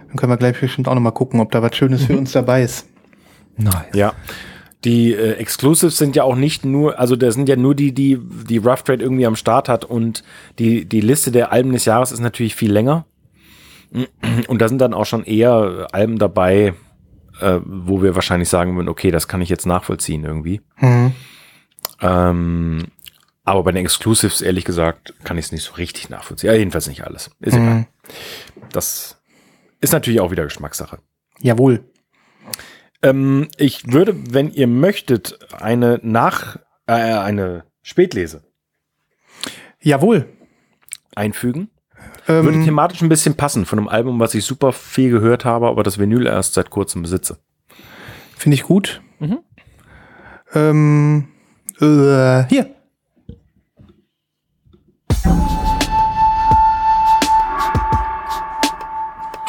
S1: dann können wir gleich bestimmt auch noch mal gucken, ob da was Schönes für uns dabei ist.
S3: Nice.
S2: Ja. Die äh, Exclusives sind ja auch nicht nur, also das sind ja nur die, die die Rough Trade irgendwie am Start hat und die, die Liste der Alben des Jahres ist natürlich viel länger. Und da sind dann auch schon eher Alben dabei, äh, wo wir wahrscheinlich sagen würden, okay, das kann ich jetzt nachvollziehen irgendwie.
S1: Mhm.
S2: Ähm, aber bei den Exclusives, ehrlich gesagt, kann ich es nicht so richtig nachvollziehen. Ja, jedenfalls nicht alles. Ist
S1: Mhm.
S2: egal. Das ist natürlich auch wieder Geschmackssache.
S1: Jawohl.
S2: Ähm, ich würde, wenn ihr möchtet, eine Nach, äh, eine Spätlese
S1: Jawohl.
S2: einfügen. Würde
S1: Ähm,
S2: thematisch ein bisschen passen von einem Album, was ich super viel gehört habe, aber das Vinyl erst seit kurzem besitze.
S1: Finde ich gut.
S3: Mhm.
S1: Ähm, äh, hier.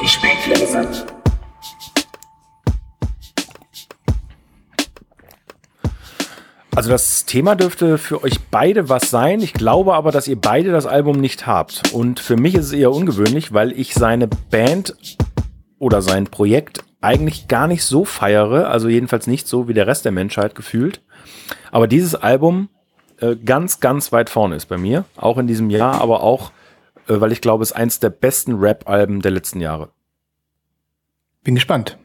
S4: Die Spätlese.
S2: Also das Thema dürfte für euch beide was sein. Ich glaube aber, dass ihr beide das Album nicht habt. Und für mich ist es eher ungewöhnlich, weil ich seine Band oder sein Projekt eigentlich gar nicht so feiere. Also jedenfalls nicht so wie der Rest der Menschheit gefühlt. Aber dieses Album äh, ganz, ganz weit vorne ist bei mir. Auch in diesem Jahr, aber auch, äh, weil ich glaube, es ist eins der besten Rap-Alben der letzten Jahre.
S1: Bin gespannt.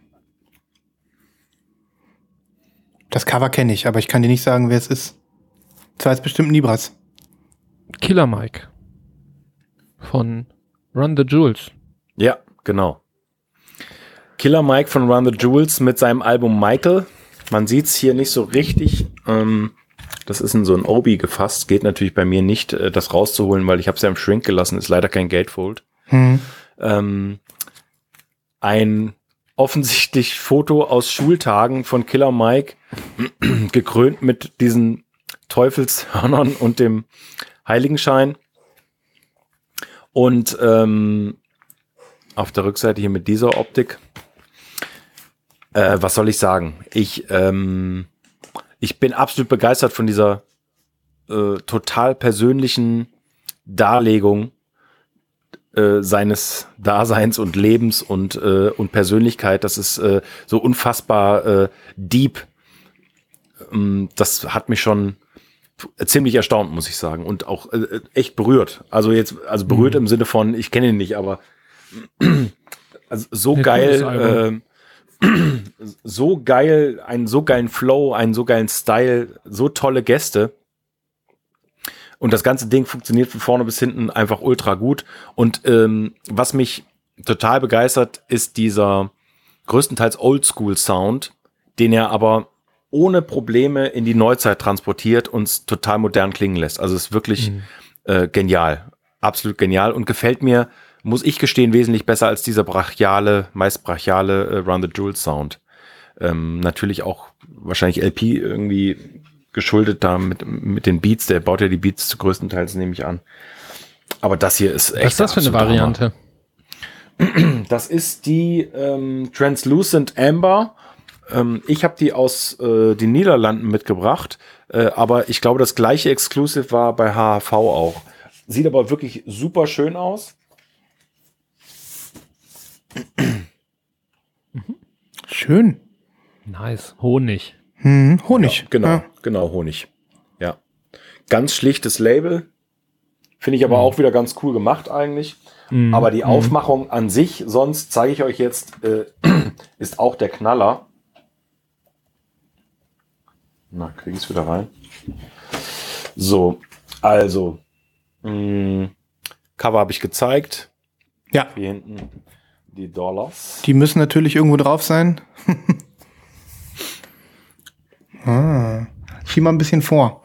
S1: Das Cover kenne ich, aber ich kann dir nicht sagen, wer es ist. Das war jetzt bestimmt Nibras.
S3: Killer Mike. Von Run the Jewels.
S2: Ja, genau. Killer Mike von Run the Jewels mit seinem Album Michael. Man sieht es hier nicht so richtig. Ähm, das ist in so ein Obi gefasst. Geht natürlich bei mir nicht, äh, das rauszuholen, weil ich habe es ja im Shrink gelassen. Ist leider kein Gatefold.
S1: Hm.
S2: Ähm, ein offensichtlich Foto aus Schultagen von Killer Mike, gekrönt mit diesen Teufelshörnern und dem Heiligenschein. Und ähm, auf der Rückseite hier mit dieser Optik. Äh, was soll ich sagen? Ich, ähm, ich bin absolut begeistert von dieser äh, total persönlichen Darlegung äh, seines Daseins und Lebens und, äh, und Persönlichkeit. Das ist äh, so unfassbar äh, deep. Ähm, das hat mich schon ziemlich erstaunt, muss ich sagen. Und auch äh, echt berührt. Also jetzt, also berührt im Sinne von, ich kenne ihn nicht, aber also so
S3: Ja,
S2: geil, äh, so geil, einen so geilen Flow, einen so geilen Style, so tolle Gäste. Und das ganze Ding funktioniert von vorne bis hinten einfach ultra gut. Und ähm, was mich total begeistert, ist dieser größtenteils Oldschool-Sound, den er aber ohne Probleme in die Neuzeit transportiert und es total modern klingen lässt. Also es ist wirklich äh, genial. Absolut genial und gefällt mir, muss ich gestehen, wesentlich besser als dieser brachiale, meist brachiale äh, Run the Jewels Sound. Ähm, natürlich auch wahrscheinlich LP irgendwie geschuldet da mit, mit den Beats. Der baut ja die Beats zu größtenteils, nehme ich an. Aber das hier ist echt.
S3: Was ist das für eine
S2: absoluter Hammer.
S3: Variante?
S2: Das ist die ähm, Translucent Amber. Ähm, ich habe die aus äh, den Niederlanden mitgebracht, äh, aber ich glaube, das gleiche Exclusive war bei HHV auch. Sieht aber wirklich super schön aus.
S1: Schön.
S3: Nice. Honig.
S1: Hm, Honig.
S2: Genau,
S1: Ja.
S2: Genau, Honig. Ja. Ganz schlichtes Label. Finde ich aber auch wieder ganz cool gemacht eigentlich. Aber die Aufmachung an sich, sonst zeige ich euch jetzt, äh, ist auch der Knaller. Na, kriege ich es wieder rein. So, also, mh, Cover habe ich gezeigt.
S1: ja,
S2: Hier hinten die Dollars.
S1: die müssen natürlich irgendwo drauf sein. ah, schieb mal ein bisschen vor.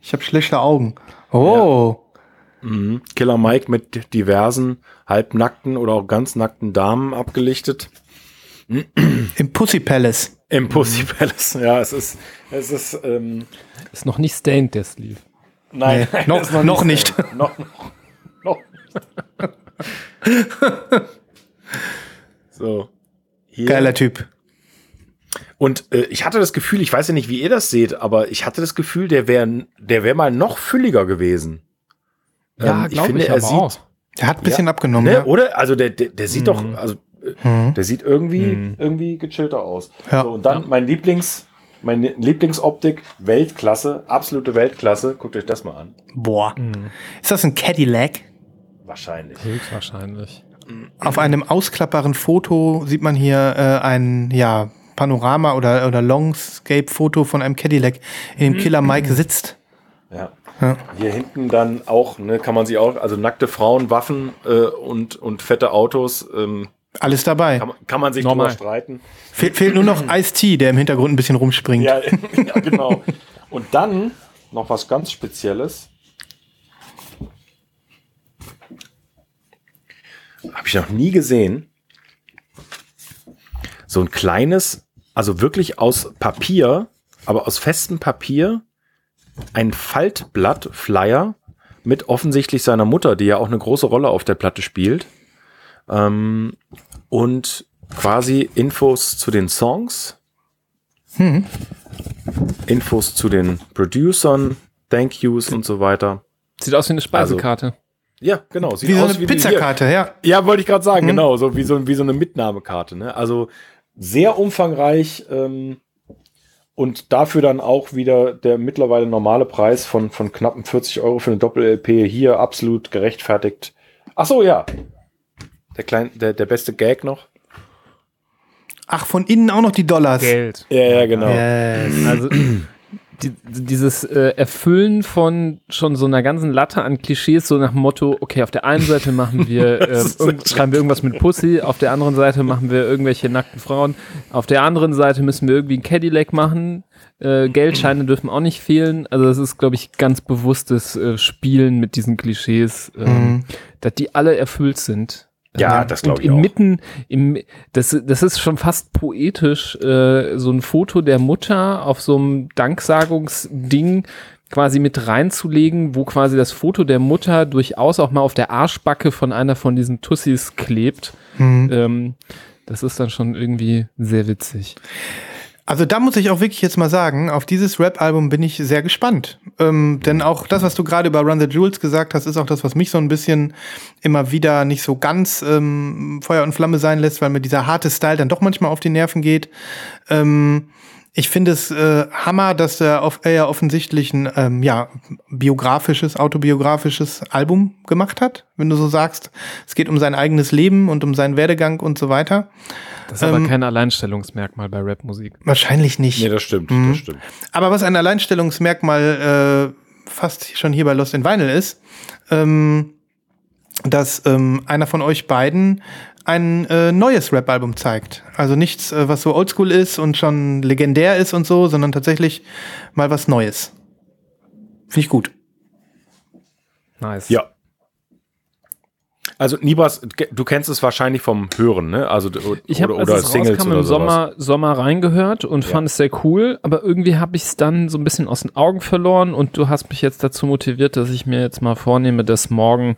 S1: Ich habe schlechte Augen. Oh,
S2: Mhm. Killer Mike mit diversen halbnackten oder auch ganz nackten Damen abgelichtet.
S1: im Pussy Palace.
S2: Im Pussy Palace. Ja, es ist, es ist, ähm,
S3: Ist noch nicht stained, der Sleeve.
S2: nein,
S1: Nee, noch-
S2: ist
S1: noch nicht.
S2: so. noch, noch, noch. so. Hier.
S1: Geiler Typ.
S2: Und äh, ich hatte das Gefühl, ich weiß ja nicht, wie ihr das seht, aber ich hatte das Gefühl, der wäre der wär mal noch fülliger gewesen.
S3: Ja,
S2: Ähm,
S3: glaube ich,
S2: er
S3: aber
S2: sieht,
S3: auch.
S1: Der hat ein bisschen
S2: Ja,
S1: abgenommen.
S2: ne,
S1: Ja.
S2: oder? Also der, der, der sieht doch, also äh,
S1: Mhm.
S2: der sieht irgendwie, irgendwie gechillter aus.
S1: Ja.
S2: So, und dann mein Lieblings, meine Lieblingsoptik, Weltklasse, absolute Weltklasse. Guckt euch das mal an.
S1: Boah.
S3: Mhm.
S1: Ist das ein Cadillac?
S2: Wahrscheinlich.
S3: Höchstwahrscheinlich.
S1: Auf einem ausklappbaren Foto sieht man hier äh, ein ja, Panorama oder, oder Longscape-Foto von einem Cadillac, in dem Killer Mike sitzt.
S2: Ja.
S1: Ja.
S2: Hier hinten dann auch, ne, kann man sich auch, also nackte Frauen, Waffen äh, und, und fette Autos, ähm,
S1: Alles dabei.
S2: kann, man- kann man sich
S3: Normal.
S2: drüber streiten.
S1: Fe fehlt nur noch Ice-T, der im Hintergrund ein bisschen rumspringt.
S2: Ja, ja, genau. Und dann noch was ganz Spezielles. Habe ich noch nie gesehen. So ein kleines, also wirklich aus Papier, aber aus festem Papier, ein Faltblatt, Flyer mit offensichtlich seiner Mutter, die ja auch eine große Rolle auf der Platte spielt. Ähm, und quasi Infos zu den Songs, Infos zu den Producern, Thank Yous und so weiter.
S3: Sieht aus wie eine Speisekarte.
S2: Ja, genau. Sieht
S1: Wie so eine Pizzakarte, ja.
S2: Ja, wollte ich gerade sagen, genau. So wie so, wie so eine Mitnahmekarte. Ne? Also sehr umfangreich ähm, und dafür dann auch wieder der mittlerweile normale Preis von, von knappen 40 Euro für eine Doppel-LP hier absolut gerechtfertigt. Ach so, ja. Der, klein, der, der beste Gag noch.
S1: Ach, von innen auch noch die Dollars.
S3: Geld.
S2: Ja, ja, genau.
S1: Yes.
S3: Also die, dieses äh, Erfüllen von schon so einer ganzen Latte an Klischees, so nach dem Motto, okay, auf der einen Seite machen wir, äh,
S2: so
S3: schreiben wir irgendwas mit Pussy, auf der anderen Seite machen wir irgendwelche nackten Frauen, auf der anderen Seite müssen wir irgendwie ein Cadillac machen, äh, Geldscheine dürfen auch nicht fehlen. Also das ist, glaube ich, ganz bewusstes äh, Spielen mit diesen Klischees, ähm,
S1: Mhm.
S3: dass die alle erfüllt sind.
S2: Ja, das glaub
S3: Und
S2: ich auch.
S3: Inmitten, im, das, das ist schon fast poetisch, äh, so ein Foto der Mutter auf so einem Danksagungsding quasi mit reinzulegen, wo quasi das Foto der Mutter durchaus auch mal auf der Arschbacke von einer von diesen Tussis klebt.
S1: Mhm.
S3: Ähm, das ist dann schon irgendwie sehr witzig.
S1: Also da muss ich auch wirklich jetzt mal sagen, auf dieses Rap-Album bin ich sehr gespannt. Ähm, denn auch das, was du gerade über Run the Jewels gesagt hast, ist auch das, was mich so ein bisschen immer wieder nicht so ganz ähm, Feuer und Flamme sein lässt, weil mir dieser harte Style dann doch manchmal auf die Nerven geht. Ähm, ich finde es äh, Hammer, dass er auf, er ja offensichtlich ein ähm, ja, biografisches, autobiografisches Album gemacht hat, wenn du so sagst. Es geht um sein eigenes Leben und um seinen Werdegang und so weiter.
S3: Das ist aber
S1: Ähm,
S3: kein Alleinstellungsmerkmal bei Rapmusik.
S1: Wahrscheinlich nicht.
S2: Nee, das stimmt,
S1: Mhm.
S2: das stimmt.
S1: Aber was ein Alleinstellungsmerkmal äh, fast schon hier bei Lost in Vinyl ist, ähm, dass ähm, einer von euch beiden ein äh, neues Rap-Album zeigt. Also nichts, äh, was so oldschool ist und schon legendär ist und so, sondern tatsächlich mal was Neues. Finde ich gut.
S3: Nice.
S2: Ja. Also Nibas, du kennst es wahrscheinlich vom Hören, ne? Also
S3: Ich habe,
S2: oder,
S3: als
S2: oder
S3: es
S2: Singles
S3: rauskam,
S2: oder
S3: im
S2: sowas.
S3: Sommer, Sommer reingehört und
S2: Ja.
S3: fand es sehr cool, aber irgendwie habe ich es dann so ein bisschen aus den Augen verloren und du hast mich jetzt dazu motiviert, dass ich mir jetzt mal vornehme, das morgen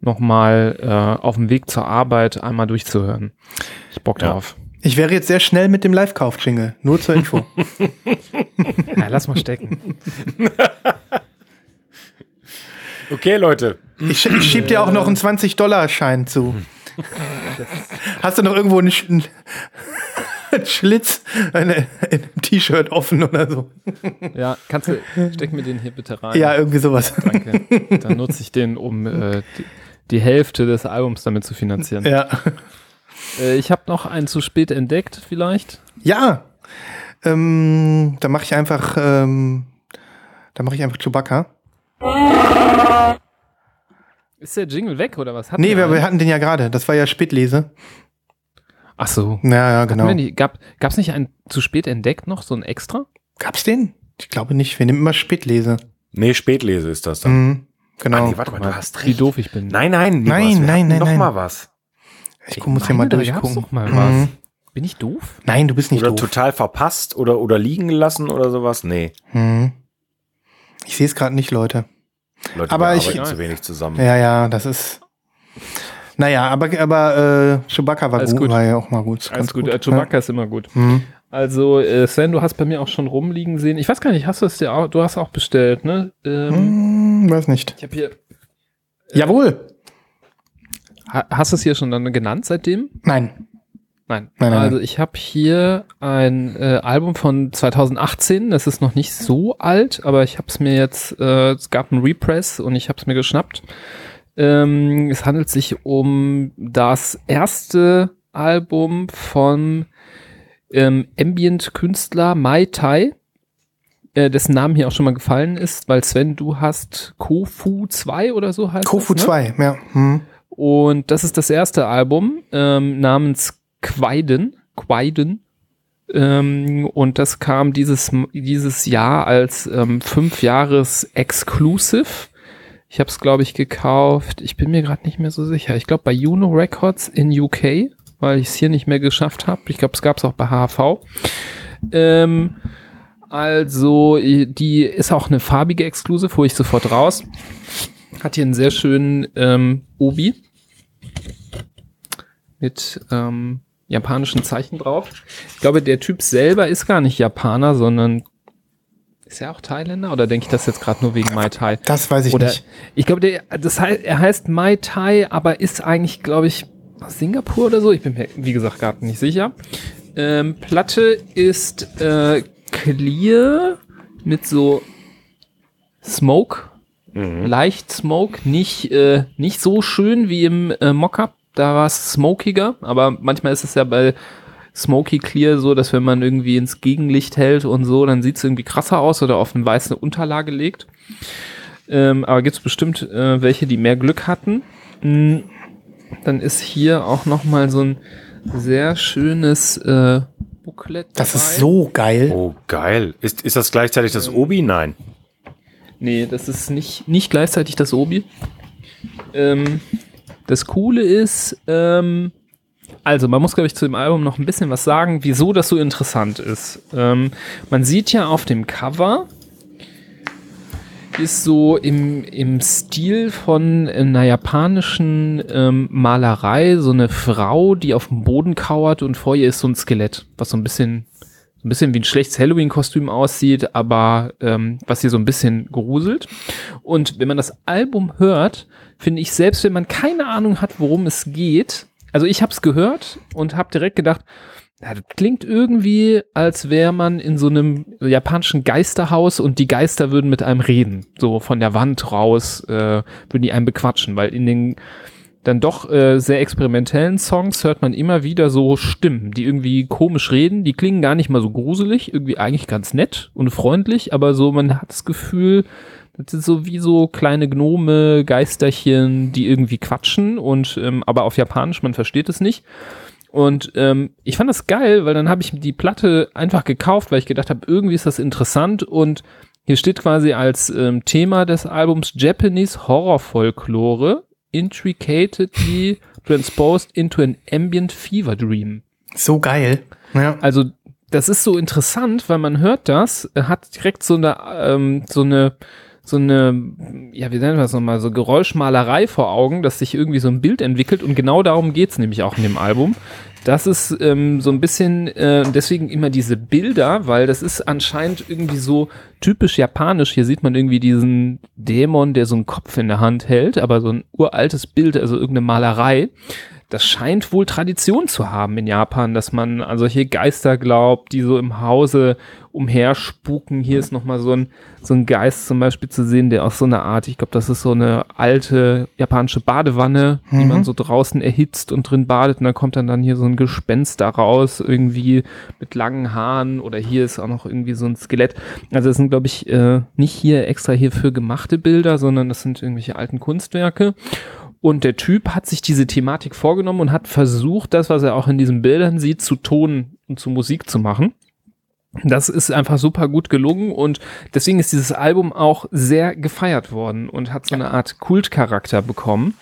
S3: nochmal äh, auf dem Weg zur Arbeit einmal durchzuhören. Ich Bock
S2: Ja.
S3: drauf.
S1: Ich wäre jetzt sehr schnell mit dem Live-Kauf-Jingle. Nur zur Info.
S3: Ja, lass mal stecken.
S2: Okay, Leute.
S1: ich, ich schieb dir auch noch einen 20-Dollar-Schein zu. Hast du noch irgendwo einen, Sch einen Schlitz in einem T-Shirt offen oder so?
S3: Ja, kannst du, steck mir den hier bitte rein.
S1: Ja, irgendwie sowas.
S3: Danke. Dann nutze ich den, um äh, die, Hälfte des Albums damit zu finanzieren.
S1: Ja.
S3: Äh, ich habe noch einen zu spät entdeckt, vielleicht.
S1: Ja. Ähm, da mache ich einfach, ähm, da mache ich einfach Chewbacca.
S3: Ist der Jingle weg oder was? Hatten
S1: Nee, wir, wir hatten den ja gerade. Das war ja Spätlese.
S3: Ach so.
S1: Ja, ja, genau.
S3: nicht, gab es nicht einen zu spät entdeckt noch, so ein extra?
S1: Gab's den? Ich glaube nicht. Wir nehmen immer Spätlese.
S2: Nee, Spätlese ist das dann.
S1: Mhm, genau.
S2: Ah, nee, warte mal, du hast
S3: Wie
S2: recht.
S3: doof ich bin.
S2: Nein, nein,
S1: Nein,
S2: wir
S1: nein, nein,
S2: Noch
S1: nein.
S2: mal was.
S1: ich muss hier mal durchgucken.
S3: doch mal
S1: Mhm.
S3: was. Bin ich doof?
S1: Nein, du bist nicht
S2: Oder
S1: doof.
S2: total verpasst oder, oder liegen gelassen oder sowas. Nee,
S1: Mhm. Ich sehe es gerade nicht, Leute.
S2: Leute,
S1: Aber ich-
S2: arbeiten zu wenig zusammen.
S1: Ja, ja, das ist. Naja, aber, aber äh, Chewbacca war gut,
S3: gut.
S1: war ja auch mal gut.
S3: Alles
S1: Ganz
S3: gut. Äh, Chewbacca ist immer gut.
S1: Ja. Mhm.
S3: Also, äh, Sven, du hast bei mir auch schon rumliegen sehen. Ich weiß gar nicht, hast du es dir auch, du hast auch bestellt, ne? Ähm,
S1: Hm, weiß nicht.
S3: Ich habe hier,
S1: Jawohl.
S3: ha, hast du es hier schon dann genannt seitdem?
S1: Nein.
S3: Nein.
S1: Nein, nein,
S3: also ich habe hier ein äh, Album von 2018. Das ist noch nicht so alt, aber ich habe es mir jetzt, äh, es gab einen Repress und ich habe es mir geschnappt. Ähm, es handelt sich um das erste Album von ähm, Ambient-Künstler Mai Tai, äh, dessen Namen hier auch schon mal gefallen ist, weil Sven, du hast Kofu 2 oder so heißt
S1: Kofu
S3: das, ne?
S1: 2, ja. Hm.
S3: Und das ist das erste Album ähm, namens Quaiden. Quaiden. Ähm, und das kam dieses, dieses Jahr als ähm, fünf Jahres Exclusive. Ich habe es, glaube ich, gekauft. Ich bin mir gerade nicht mehr so sicher. Ich glaube bei Juno Records in UK, weil ich es hier nicht mehr geschafft habe. Ich glaube, es gab es auch bei HV. Ähm, also, die ist auch eine farbige Exclusive, hole ich sofort raus. Hat hier einen sehr schönen ähm, Obi mit ähm, japanischen Zeichen drauf. Ich glaube, der Typ selber ist gar nicht Japaner, sondern ist er auch Thailänder oder denke ich das jetzt gerade nur wegen Mai Tai?
S1: Das weiß ich
S3: Oder
S1: nicht.
S3: ich glaube, der, das heißt, er heißt Mai Tai, aber ist eigentlich, glaube ich, aus Singapur oder so. Ich bin mir, wie gesagt, gerade nicht sicher. Ähm, Platte ist äh, clear mit so Smoke,
S2: Mhm.
S3: leicht Smoke, nicht, äh, nicht so schön wie im äh, Mockup. Da war es smokiger, aber manchmal ist es ja bei Smoky Clear so, dass wenn man irgendwie ins Gegenlicht hält und so, dann sieht es irgendwie krasser aus oder auf eine weiße Unterlage legt. Ähm, aber gibt es bestimmt äh, welche, die mehr Glück hatten. Mm, Dann ist hier auch noch mal so ein sehr schönes äh, Booklet
S1: Das ist so geil.
S2: Oh, geil. Ist, ist das gleichzeitig das Obi? Nein.
S3: Nee, das ist nicht, nicht gleichzeitig das Obi. Ähm, das Coole ist, ähm, also man muss, glaube ich, zu dem Album noch ein bisschen was sagen, wieso das so interessant ist. Ähm, man sieht ja auf dem Cover, ist so im, im Stil von einer japanischen ähm, Malerei so eine Frau, die auf dem Boden kauert und vor ihr ist so ein Skelett, was so ein bisschen so ein bisschen wie ein schlechtes Halloween-Kostüm aussieht, aber ähm, was hier so ein bisschen gruselt. Und wenn man das Album hört, finde ich, selbst wenn man keine Ahnung hat, worum es geht, also ich habe es gehört und habe direkt gedacht, ja, das klingt irgendwie, als wäre man in so einem japanischen Geisterhaus und die Geister würden mit einem reden. So von der Wand raus äh, würden die einen bequatschen, weil in den dann doch äh, sehr experimentellen Songs hört man immer wieder so Stimmen, die irgendwie komisch reden. Die klingen gar nicht mal so gruselig, irgendwie eigentlich ganz nett und freundlich, aber so man hat das Gefühl, das sind so wie so kleine Gnome, Geisterchen, die irgendwie quatschen und ähm, aber auf Japanisch, man versteht es nicht. Und ähm, ich fand das geil, weil dann habe ich die Platte einfach gekauft, weil ich gedacht habe, irgendwie ist das interessant und hier steht quasi als ähm, Thema des Albums Japanese Horror Folklore intricatedly transposed into an ambient fever dream.
S1: So geil. Ja.
S3: Also das ist so interessant, weil man hört das, hat direkt so eine, ähm, so eine, so eine, ja, wie nennen wir das nochmal, so Geräuschmalerei vor Augen, dass sich irgendwie so ein Bild entwickelt und genau darum geht's nämlich auch in dem Album. Das ist ähm, so ein bisschen, äh, deswegen immer diese Bilder, weil das ist anscheinend irgendwie so typisch japanisch. Hier sieht man irgendwie diesen Dämon, der so einen Kopf in der Hand hält, aber so ein uraltes Bild, also irgendeine Malerei das scheint wohl Tradition zu haben in Japan, dass man an solche Geister glaubt, die so im Hause umherspuken. Hier ist nochmal so ein, so ein Geist zum Beispiel zu sehen, der aus so einer Art, ich glaube, das ist so eine alte japanische Badewanne, die man so draußen erhitzt und drin badet und dann kommt dann, dann hier so ein Gespenst da raus, irgendwie mit langen Haaren oder hier ist auch noch irgendwie so ein Skelett. Also das sind, glaube ich, äh, nicht hier extra hierfür gemachte Bilder, sondern das sind irgendwelche alten Kunstwerke. Und der Typ hat sich diese Thematik vorgenommen und hat versucht, das, was er auch in diesen Bildern sieht, zu Ton und zu Musik zu machen. Das ist einfach super gut gelungen und deswegen ist dieses Album auch sehr gefeiert worden und hat so eine Art Kultcharakter bekommen,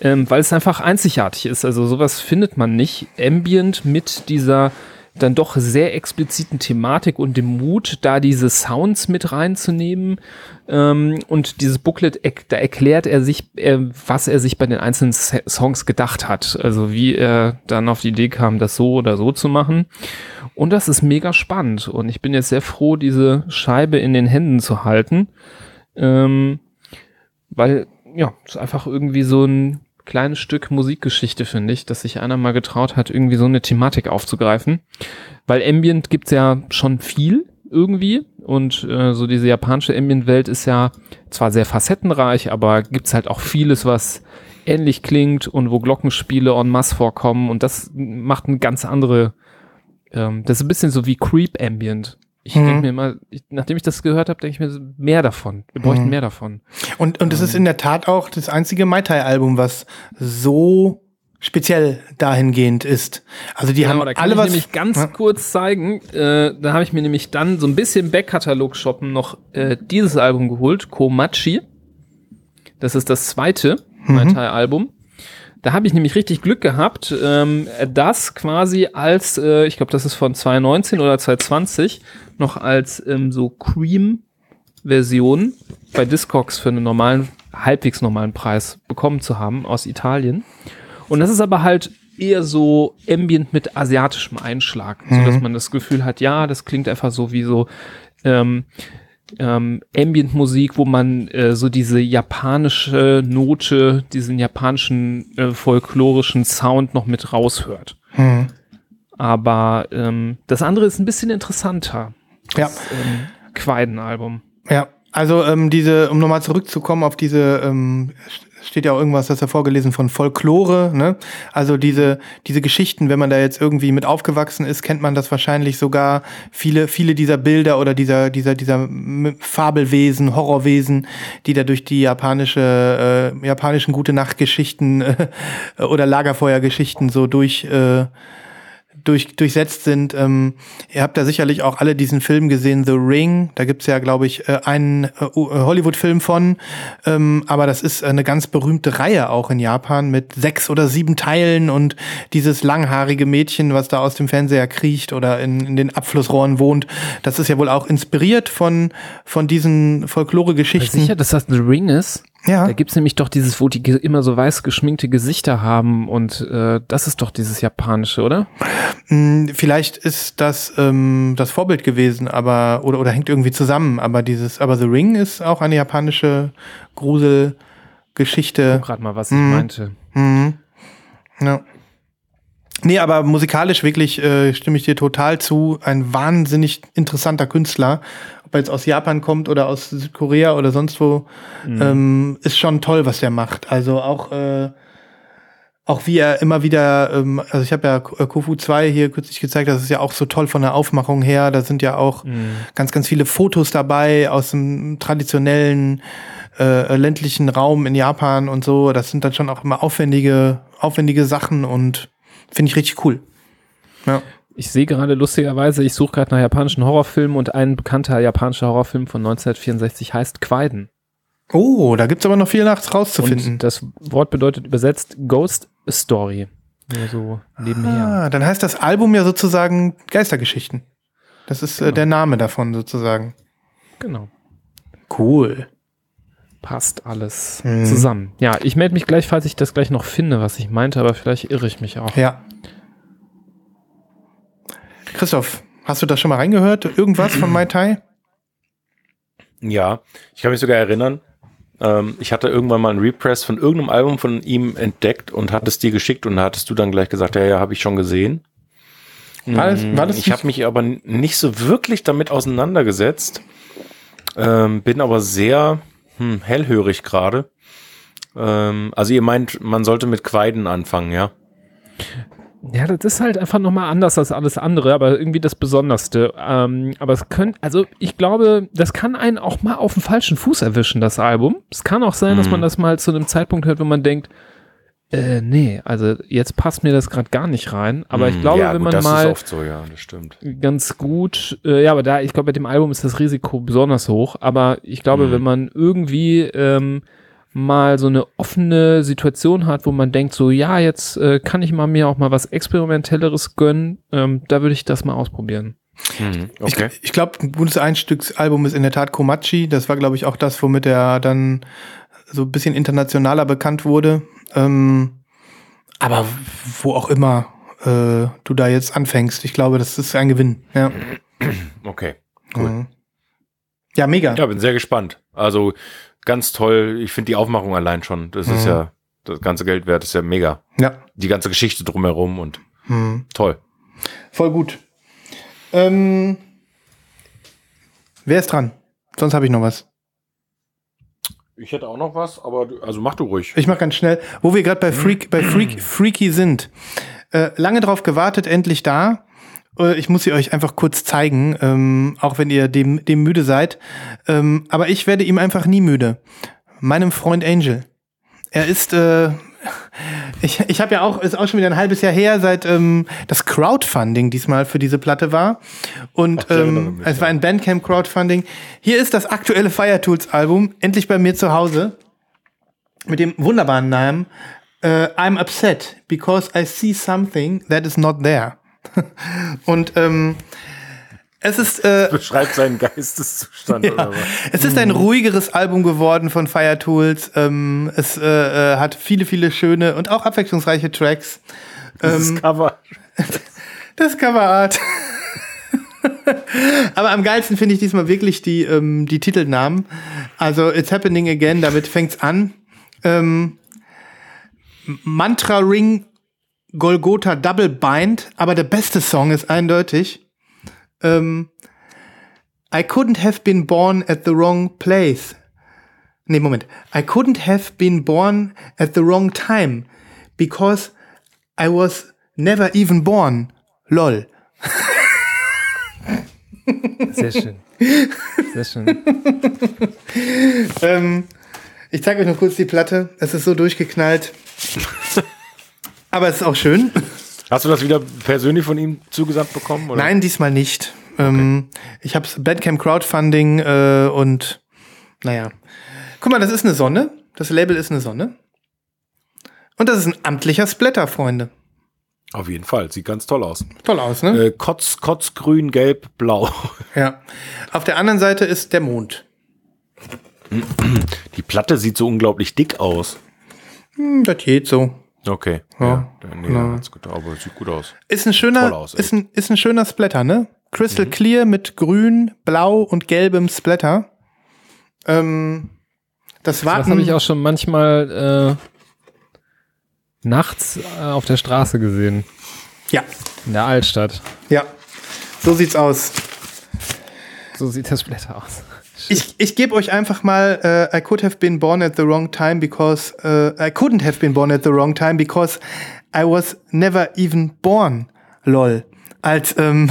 S3: ähm, weil es einfach einzigartig ist. Also sowas findet man nicht. Ambient mit dieser dann doch sehr expliziten Thematik und dem Mut, da diese Sounds mit reinzunehmen. Ähm, und dieses Booklet, da erklärt er sich, äh, was er sich bei den einzelnen Songs gedacht hat. Also wie er dann auf die Idee kam, das so oder so zu machen. Und das ist mega spannend. Und ich bin jetzt sehr froh, diese Scheibe in den Händen zu halten. Ähm, weil, ja, es ist einfach irgendwie so ein kleines Stück Musikgeschichte, finde ich, dass sich einer mal getraut hat, irgendwie so eine Thematik aufzugreifen. Weil Ambient gibt's ja schon viel irgendwie und äh, so diese japanische Ambient-Welt ist ja zwar sehr facettenreich, aber gibt's halt auch vieles, was ähnlich klingt und wo Glockenspiele en masse vorkommen und das macht eine ganz andere, ähm, das ist ein bisschen so wie Creep Ambient. Ich
S1: Mhm.
S3: denke mir immer, ich, nachdem ich das gehört habe, denke ich mir mehr davon. Wir bräuchten
S1: Mhm.
S3: mehr davon.
S1: Und, und es ist in der Tat auch das einzige Mai Tai-Album, was so speziell dahingehend ist. Also die haben
S3: Genau, da kann
S1: alle
S3: ich
S1: was.
S3: nämlich ganz
S1: Ja.
S3: kurz zeigen. Äh, da habe ich mir nämlich dann so ein bisschen Backkatalog shoppen noch äh, dieses Album geholt, Komachi. Das ist das zweite
S1: Mhm.
S3: Mai Tai Album. Da habe ich nämlich richtig Glück gehabt, ähm, das quasi als, äh, ich glaube, das ist von 2019 oder 2020, noch als ähm, so Cream-Version bei Discogs für einen normalen, halbwegs normalen Preis bekommen zu haben aus Italien. Und das ist aber halt eher so Ambient mit asiatischem Einschlag, so dass man das Gefühl hat, ja, das klingt einfach so wie so ähm, ähm, Ambient-Musik, wo man äh, so diese japanische Note, diesen japanischen äh, folklorischen Sound noch mit raushört.
S1: Hm.
S3: Aber ähm, das andere ist ein bisschen interessanter.
S1: Ja.
S3: Das ähm, Quaiden-Album.
S1: Ja, also ähm, diese, um nochmal zurückzukommen auf diese ähm, steht ja auch irgendwas, das er vorgelesen von Folklore, ne? Also diese, diese Geschichten, wenn man da jetzt irgendwie mit aufgewachsen ist, kennt man das wahrscheinlich sogar. Viele, viele dieser Bilder oder dieser, dieser, dieser Fabelwesen, Horrorwesen, die da durch die japanische, äh, japanischen Gute-Nacht-Geschichten äh, oder Lagerfeuergeschichten so durch, äh, durch, durchsetzt sind. Ähm, ihr habt da sicherlich auch alle diesen Film gesehen, The Ring. Da gibt's ja, glaube ich, äh, einen äh, Hollywood-Film von. Ähm, aber das ist eine ganz berühmte Reihe auch in Japan mit sechs oder sieben Teilen und dieses langhaarige Mädchen, was da aus dem Fernseher kriecht oder in, in den Abflussrohren wohnt. Das ist ja wohl auch inspiriert von, von diesen Folklore-Geschichten.
S3: Sicher, dass das The Ring ist?
S1: Ja.
S3: Da gibt's nämlich doch dieses, wo die immer so weiß geschminkte Gesichter haben und äh, das ist doch dieses japanische, oder?
S1: Mm, Vielleicht ist das ähm, das Vorbild gewesen, aber oder oder hängt irgendwie zusammen. Aber dieses, aber The Ring ist auch eine japanische Gruselgeschichte.
S3: Gerade mal, was ich
S1: Mhm.
S3: meinte.
S1: Mhm. Ja. Nee, aber musikalisch wirklich äh, stimme ich dir total zu. Ein wahnsinnig interessanter Künstler. Er jetzt aus Japan kommt oder aus Südkorea oder sonst wo, ähm, ist schon toll, was der macht. Also auch, äh, auch wie er immer wieder, ähm, also ich habe ja Kofu 2 hier kürzlich gezeigt, das ist ja auch so toll von der Aufmachung her. Da sind ja auch ganz, ganz viele Fotos dabei aus dem traditionellen äh, ländlichen Raum in Japan und so. Das sind dann schon auch immer aufwendige, aufwendige Sachen und finde ich richtig cool. Ja.
S3: Ich sehe gerade lustigerweise, ich suche gerade nach japanischen Horrorfilmen und ein bekannter japanischer Horrorfilm von 1964 heißt Quaiden.
S1: Oh, da gibt's aber noch viel nachts rauszufinden.
S3: Und das Wort bedeutet übersetzt Ghost Story. Nur so nebenher.
S1: Ah, dann heißt das Album ja sozusagen Geistergeschichten. Das ist äh, der Name davon sozusagen.
S3: Genau.
S1: Cool.
S3: Passt alles
S1: Mhm.
S3: zusammen. Ja, ich melde mich gleich, falls ich das gleich noch finde, was ich meinte, aber vielleicht irre ich mich auch.
S1: Ja. Christoph, hast du da schon mal reingehört? Irgendwas von Mai Tai?
S2: Ja, ich kann mich sogar erinnern. Ähm, ich hatte irgendwann mal einen Repress von irgendeinem Album von ihm entdeckt und hatte es dir geschickt und hattest du dann gleich gesagt, ja, ja, habe ich schon gesehen.
S1: War das, war das
S2: ich habe mich aber nicht so wirklich damit auseinandergesetzt. Ähm, bin aber sehr hm, hellhörig gerade. Ähm, also ihr meint, man sollte mit Quaiden anfangen, ja?
S3: Ja, das ist halt einfach nochmal anders als alles andere, aber irgendwie das Besonderste. Ähm, aber es könnte, also ich glaube, das kann einen auch mal auf den falschen Fuß erwischen, das Album. Es kann auch sein, dass
S2: Mhm.
S3: man das mal zu einem Zeitpunkt hört, wo man denkt, äh, nee, also jetzt passt mir das gerade gar nicht rein. Aber ich
S2: Hm,
S3: glaube,
S2: ja,
S3: wenn
S2: gut,
S3: man mal
S2: so, ja,
S3: ganz gut, äh, ja, aber da, ich glaube, bei dem Album ist das Risiko besonders hoch, aber ich glaube,
S2: Mhm.
S3: wenn man irgendwie ähm, mal so eine offene Situation hat, wo man denkt, so, ja, jetzt äh, kann ich mal mir auch mal was Experimentelleres gönnen, ähm, da würde ich das mal ausprobieren.
S2: Hm, okay.
S1: Ich, ich glaube, ein gutes Einstiegsalbum ist in der Tat Komachi. Das war, glaube ich, auch das, womit er dann so ein bisschen internationaler bekannt wurde. Ähm, aber wo auch immer äh, du da jetzt anfängst, ich glaube, das ist ein Gewinn. Ja,
S2: Okay. Cool.
S1: Mhm. ja mega.
S2: Ja, bin sehr gespannt. Also ganz toll. Ich finde die Aufmachung allein schon. Das ist
S1: Mhm.
S2: ja, das ganze Geld wert ist ja mega.
S1: Ja.
S2: Die ganze Geschichte drumherum und
S1: Mhm.
S2: toll.
S1: Voll gut. Ähm, wer ist dran? Sonst habe ich noch was.
S2: Ich hätte auch noch was, aber du, also mach du ruhig.
S1: Ich mache ganz schnell. Wo wir gerade bei Freak, bei Freak, Freaky sind. Äh, lange drauf gewartet, endlich da. Äh, Ich muss sie euch einfach kurz zeigen, ähm, auch wenn ihr dem, dem müde seid. Ähm, aber ich werde ihm einfach nie müde. Meinem Freund Angel. Er ist, äh, ich, ich habe ja auch, ist auch schon wieder ein halbes Jahr her, seit ähm, das Crowdfunding diesmal für diese Platte war. Und
S2: Ach,
S1: ähm, es war ein Bandcamp Crowdfunding. Hier ist das aktuelle Fire Tools Album, endlich bei mir zu Hause mit dem wunderbaren Namen äh, I'm upset because I see something that is not there. Und ähm, es ist äh,
S2: Beschreibt seinen Geisteszustand oder was?
S1: es ist ein ruhigeres Album geworden von Fire Tools. Ähm, es äh, äh, hat viele viele schöne und auch abwechslungsreiche Tracks.
S2: Dieses
S1: Ähm,
S2: Cover.
S1: Das Coverart. Aber am geilsten finde ich diesmal wirklich die, ähm, die Titelnamen. Also It's Happening Again, damit fängt's an. Ähm, Mantra Ring Golgotha Double Bind, aber der beste Song ist eindeutig. Ähm, I couldn't have been born at the wrong place. Nee, Moment. I couldn't have been born at the wrong time because I was never even born. Lol.
S3: Sehr schön. Sehr schön.
S1: Ähm, ich zeige euch noch kurz die Platte. Es ist so durchgeknallt. Aber es ist auch schön.
S2: Hast du das wieder persönlich von ihm zugesandt bekommen? Oder?
S1: Nein, diesmal nicht. Ähm, ich habe Bandcamp Crowdfunding äh, und naja. Guck mal, das ist eine Sonne. Das Label ist eine Sonne. Und das ist ein amtlicher Splatter, Freunde.
S2: Auf jeden Fall. Sieht ganz toll aus.
S1: Toll aus, ne?
S2: Äh, Kotz, Kotz, grün, gelb, blau.
S1: Ja. Auf der anderen Seite ist der Mond.
S2: Die Platte sieht so unglaublich dick aus.
S1: Hm, das geht so.
S2: Okay.
S1: Ja.
S2: Ja, nee,
S1: Ja.
S2: ganz gut, aber sieht gut aus.
S1: Ist ein schöner,
S2: aus,
S1: ist ein, ist ein schöner Splatter, ne? Crystal Clear mit grün, blau und gelbem Splatter. Ähm, das Warten.
S3: Das habe ich auch schon manchmal äh, nachts äh, auf der Straße gesehen.
S1: Ja,
S3: In der Altstadt.
S1: ja. So sieht's aus.
S3: So sieht das Blätter aus.
S1: Ich, ich gebe euch einfach mal äh, I could have been born at the wrong time because äh, I couldn't have been born at the wrong time because I was never even born. Lol. Als ähm,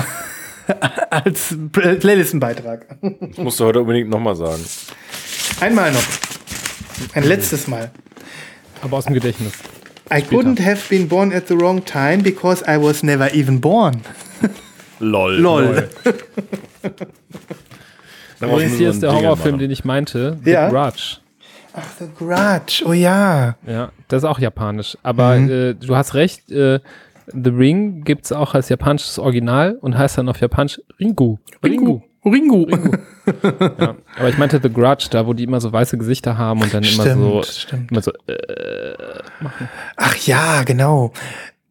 S1: als Playlistenbeitrag.
S2: Das musst du heute unbedingt nochmal sagen.
S1: Einmal noch. Ein letztes Mal.
S3: Aber aus dem Gedächtnis.
S1: I couldn't have been born at the wrong time because I was never even born.
S2: Lol.
S1: Lol.
S2: Muss
S3: Übrigens, hier
S2: so
S3: ist der Horrorfilm,
S2: machen.
S3: den ich meinte. The
S1: Ja.
S3: Grudge.
S1: Ach, The Grudge. Oh ja.
S3: Ja, das ist auch japanisch. Aber
S1: Mhm.
S3: äh, du hast recht, äh, The Ring gibt's auch als japanisches Original und heißt dann auf Japanisch Ringu.
S1: Ringu. Ringu.
S3: Ja. Aber ich meinte The Grudge, da wo die immer so weiße Gesichter haben und dann immer so,
S1: Stimmt, stimmt.
S3: immer so äh,
S1: Ach ja, genau.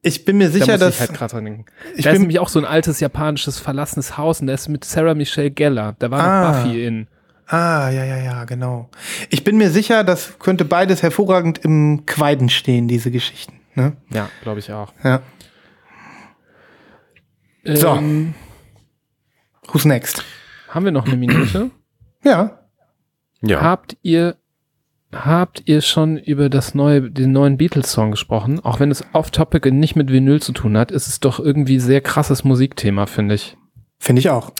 S1: Ich bin mir
S3: da
S1: sicher,
S3: muss
S1: dass
S3: ich halt gerade dran denken.
S1: ich
S3: da ist
S1: bin-
S3: nämlich auch so ein altes japanisches verlassenes Haus und da ist mit Sarah Michelle Gellar. Da war
S1: Ah.
S3: noch Buffy in.
S1: Ah, ja, ja, ja, genau. Ich bin mir sicher, das könnte beides hervorragend im Quaiden stehen, diese Geschichten. Ne?
S3: Ja, glaube ich auch.
S1: Ja. So.
S3: Ähm,
S1: Who's next?
S3: haben wir noch eine Minute?
S1: Ja.
S2: Ja.
S3: Habt ihr habt ihr schon über das neue den neuen Beatles Song gesprochen? Auch wenn es off Topic und nicht mit Vinyl zu tun hat, ist es doch irgendwie sehr krasses Musikthema, finde ich.
S1: Finde ich auch.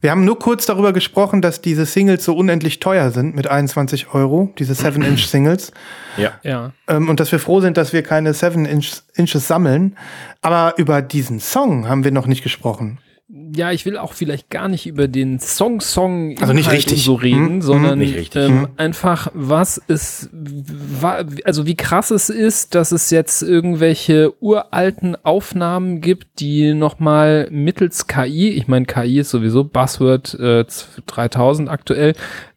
S1: Wir haben nur kurz darüber gesprochen, dass diese Singles so unendlich teuer sind mit 21 Euro, diese 7-Inch-Singles.
S2: ja.
S3: Ja.
S1: Ähm, und dass wir froh sind, dass wir keine 7-Inches sammeln. Aber über diesen Song haben wir noch nicht gesprochen.
S3: Ja, ich will auch vielleicht gar nicht über den Song Song
S1: Also nicht richtig.
S3: so reden,
S1: Hm,
S3: sondern. Ähm,
S1: Hm.
S3: einfach was ist wa, also wie krass es ist, dass es jetzt irgendwelche uralten Aufnahmen gibt, die nochmal mittels KI, ich meine KI ist sowieso Buzzword äh, 3000 aktuell,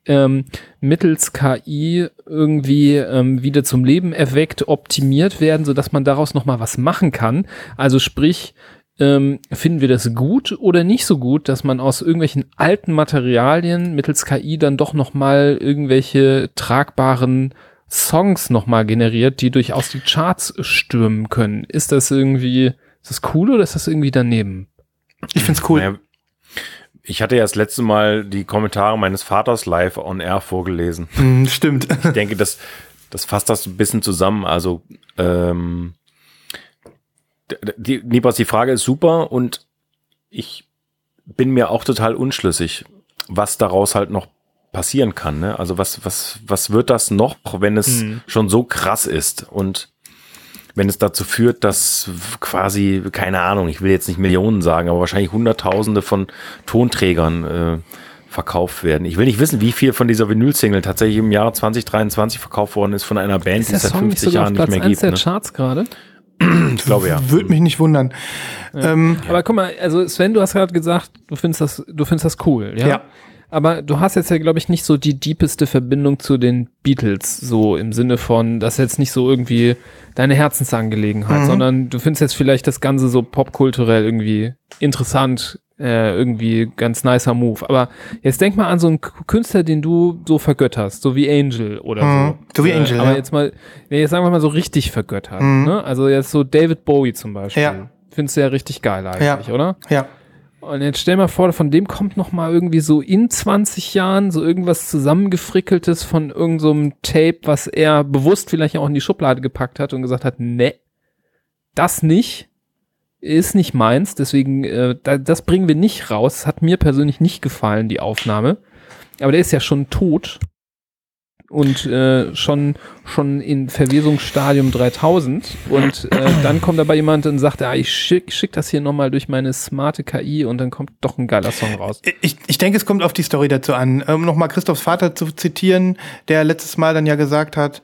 S3: ähm, mittels KI irgendwie ähm, wieder zum Leben erweckt, optimiert werden, so dass man daraus noch mal was machen kann. Also sprich, ähm, finden wir das gut oder nicht so gut, dass man aus irgendwelchen alten Materialien mittels KI dann doch noch mal irgendwelche tragbaren Songs noch mal generiert, die durchaus die Charts stürmen können. Ist das irgendwie, ist das cool oder ist das irgendwie daneben?
S1: Ich find's cool.
S2: Naja, ich hatte ja das letzte Mal die Kommentare meines Vaters live on air vorgelesen.
S1: Hm, stimmt.
S2: Ich denke, das, das fasst das ein bisschen zusammen. Also, ähm, die, Nibas, die Frage ist super und ich bin mir auch total unschlüssig, was daraus halt noch passieren kann. Ne? Also was, was, was wird das noch, wenn es schon so krass ist und wenn es dazu führt, dass quasi, keine Ahnung, ich will jetzt nicht Millionen sagen, aber wahrscheinlich Hunderttausende von Tonträgern äh, verkauft werden. Ich will nicht wissen, wie viel von dieser Vinyl-Single tatsächlich im Jahr 2023 verkauft worden ist von einer Band, die es seit 50 Jahren nicht mehr gibt.
S3: der
S2: Ne?
S3: Charts gerade?
S2: Ich glaube ja.
S1: Würde mich nicht wundern. Ähm,
S3: Aber guck mal, also Sven, du hast gerade gesagt, du findest das, du findest das cool, ja?
S1: Ja.
S3: Aber du hast jetzt ja, glaube ich, nicht so die deepeste Verbindung zu den Beatles, so im Sinne von, das ist jetzt nicht so irgendwie deine Herzensangelegenheit,
S1: Mhm.
S3: sondern du findest jetzt vielleicht das Ganze so popkulturell irgendwie interessant, äh, irgendwie ganz nicer Move. Aber jetzt denk mal an so einen Künstler, den du so vergötterst, so wie Angel oder
S1: Mhm.
S3: so.
S1: So wie Angel,
S3: Aber
S1: ja.
S3: jetzt mal, nee, jetzt sagen wir mal so richtig vergöttert.
S1: Mhm.
S3: Ne? Also jetzt so David Bowie zum Beispiel.
S1: Ja.
S3: Findest du ja richtig geil eigentlich, oder?
S1: ja.
S3: Und jetzt stell mal vor, von dem kommt noch mal irgendwie so in 20 Jahren so irgendwas zusammengefrickeltes von irgendeinem so Tape, was er bewusst vielleicht auch in die Schublade gepackt hat und gesagt hat, ne, das nicht, ist nicht meins, deswegen, äh, da, das bringen wir nicht raus. Das hat mir persönlich nicht gefallen, die Aufnahme. Aber der ist ja schon tot und äh, schon schon in Verwesungsstadium 3000 und äh, dann kommt dabei jemand und sagt, ja, ich schick, schick das hier nochmal durch meine smarte KI und dann kommt doch ein geiler Song raus.
S1: Ich, ich denke, es kommt auf die Story dazu an. Um nochmal Christophs Vater zu zitieren, der letztes Mal dann ja gesagt hat,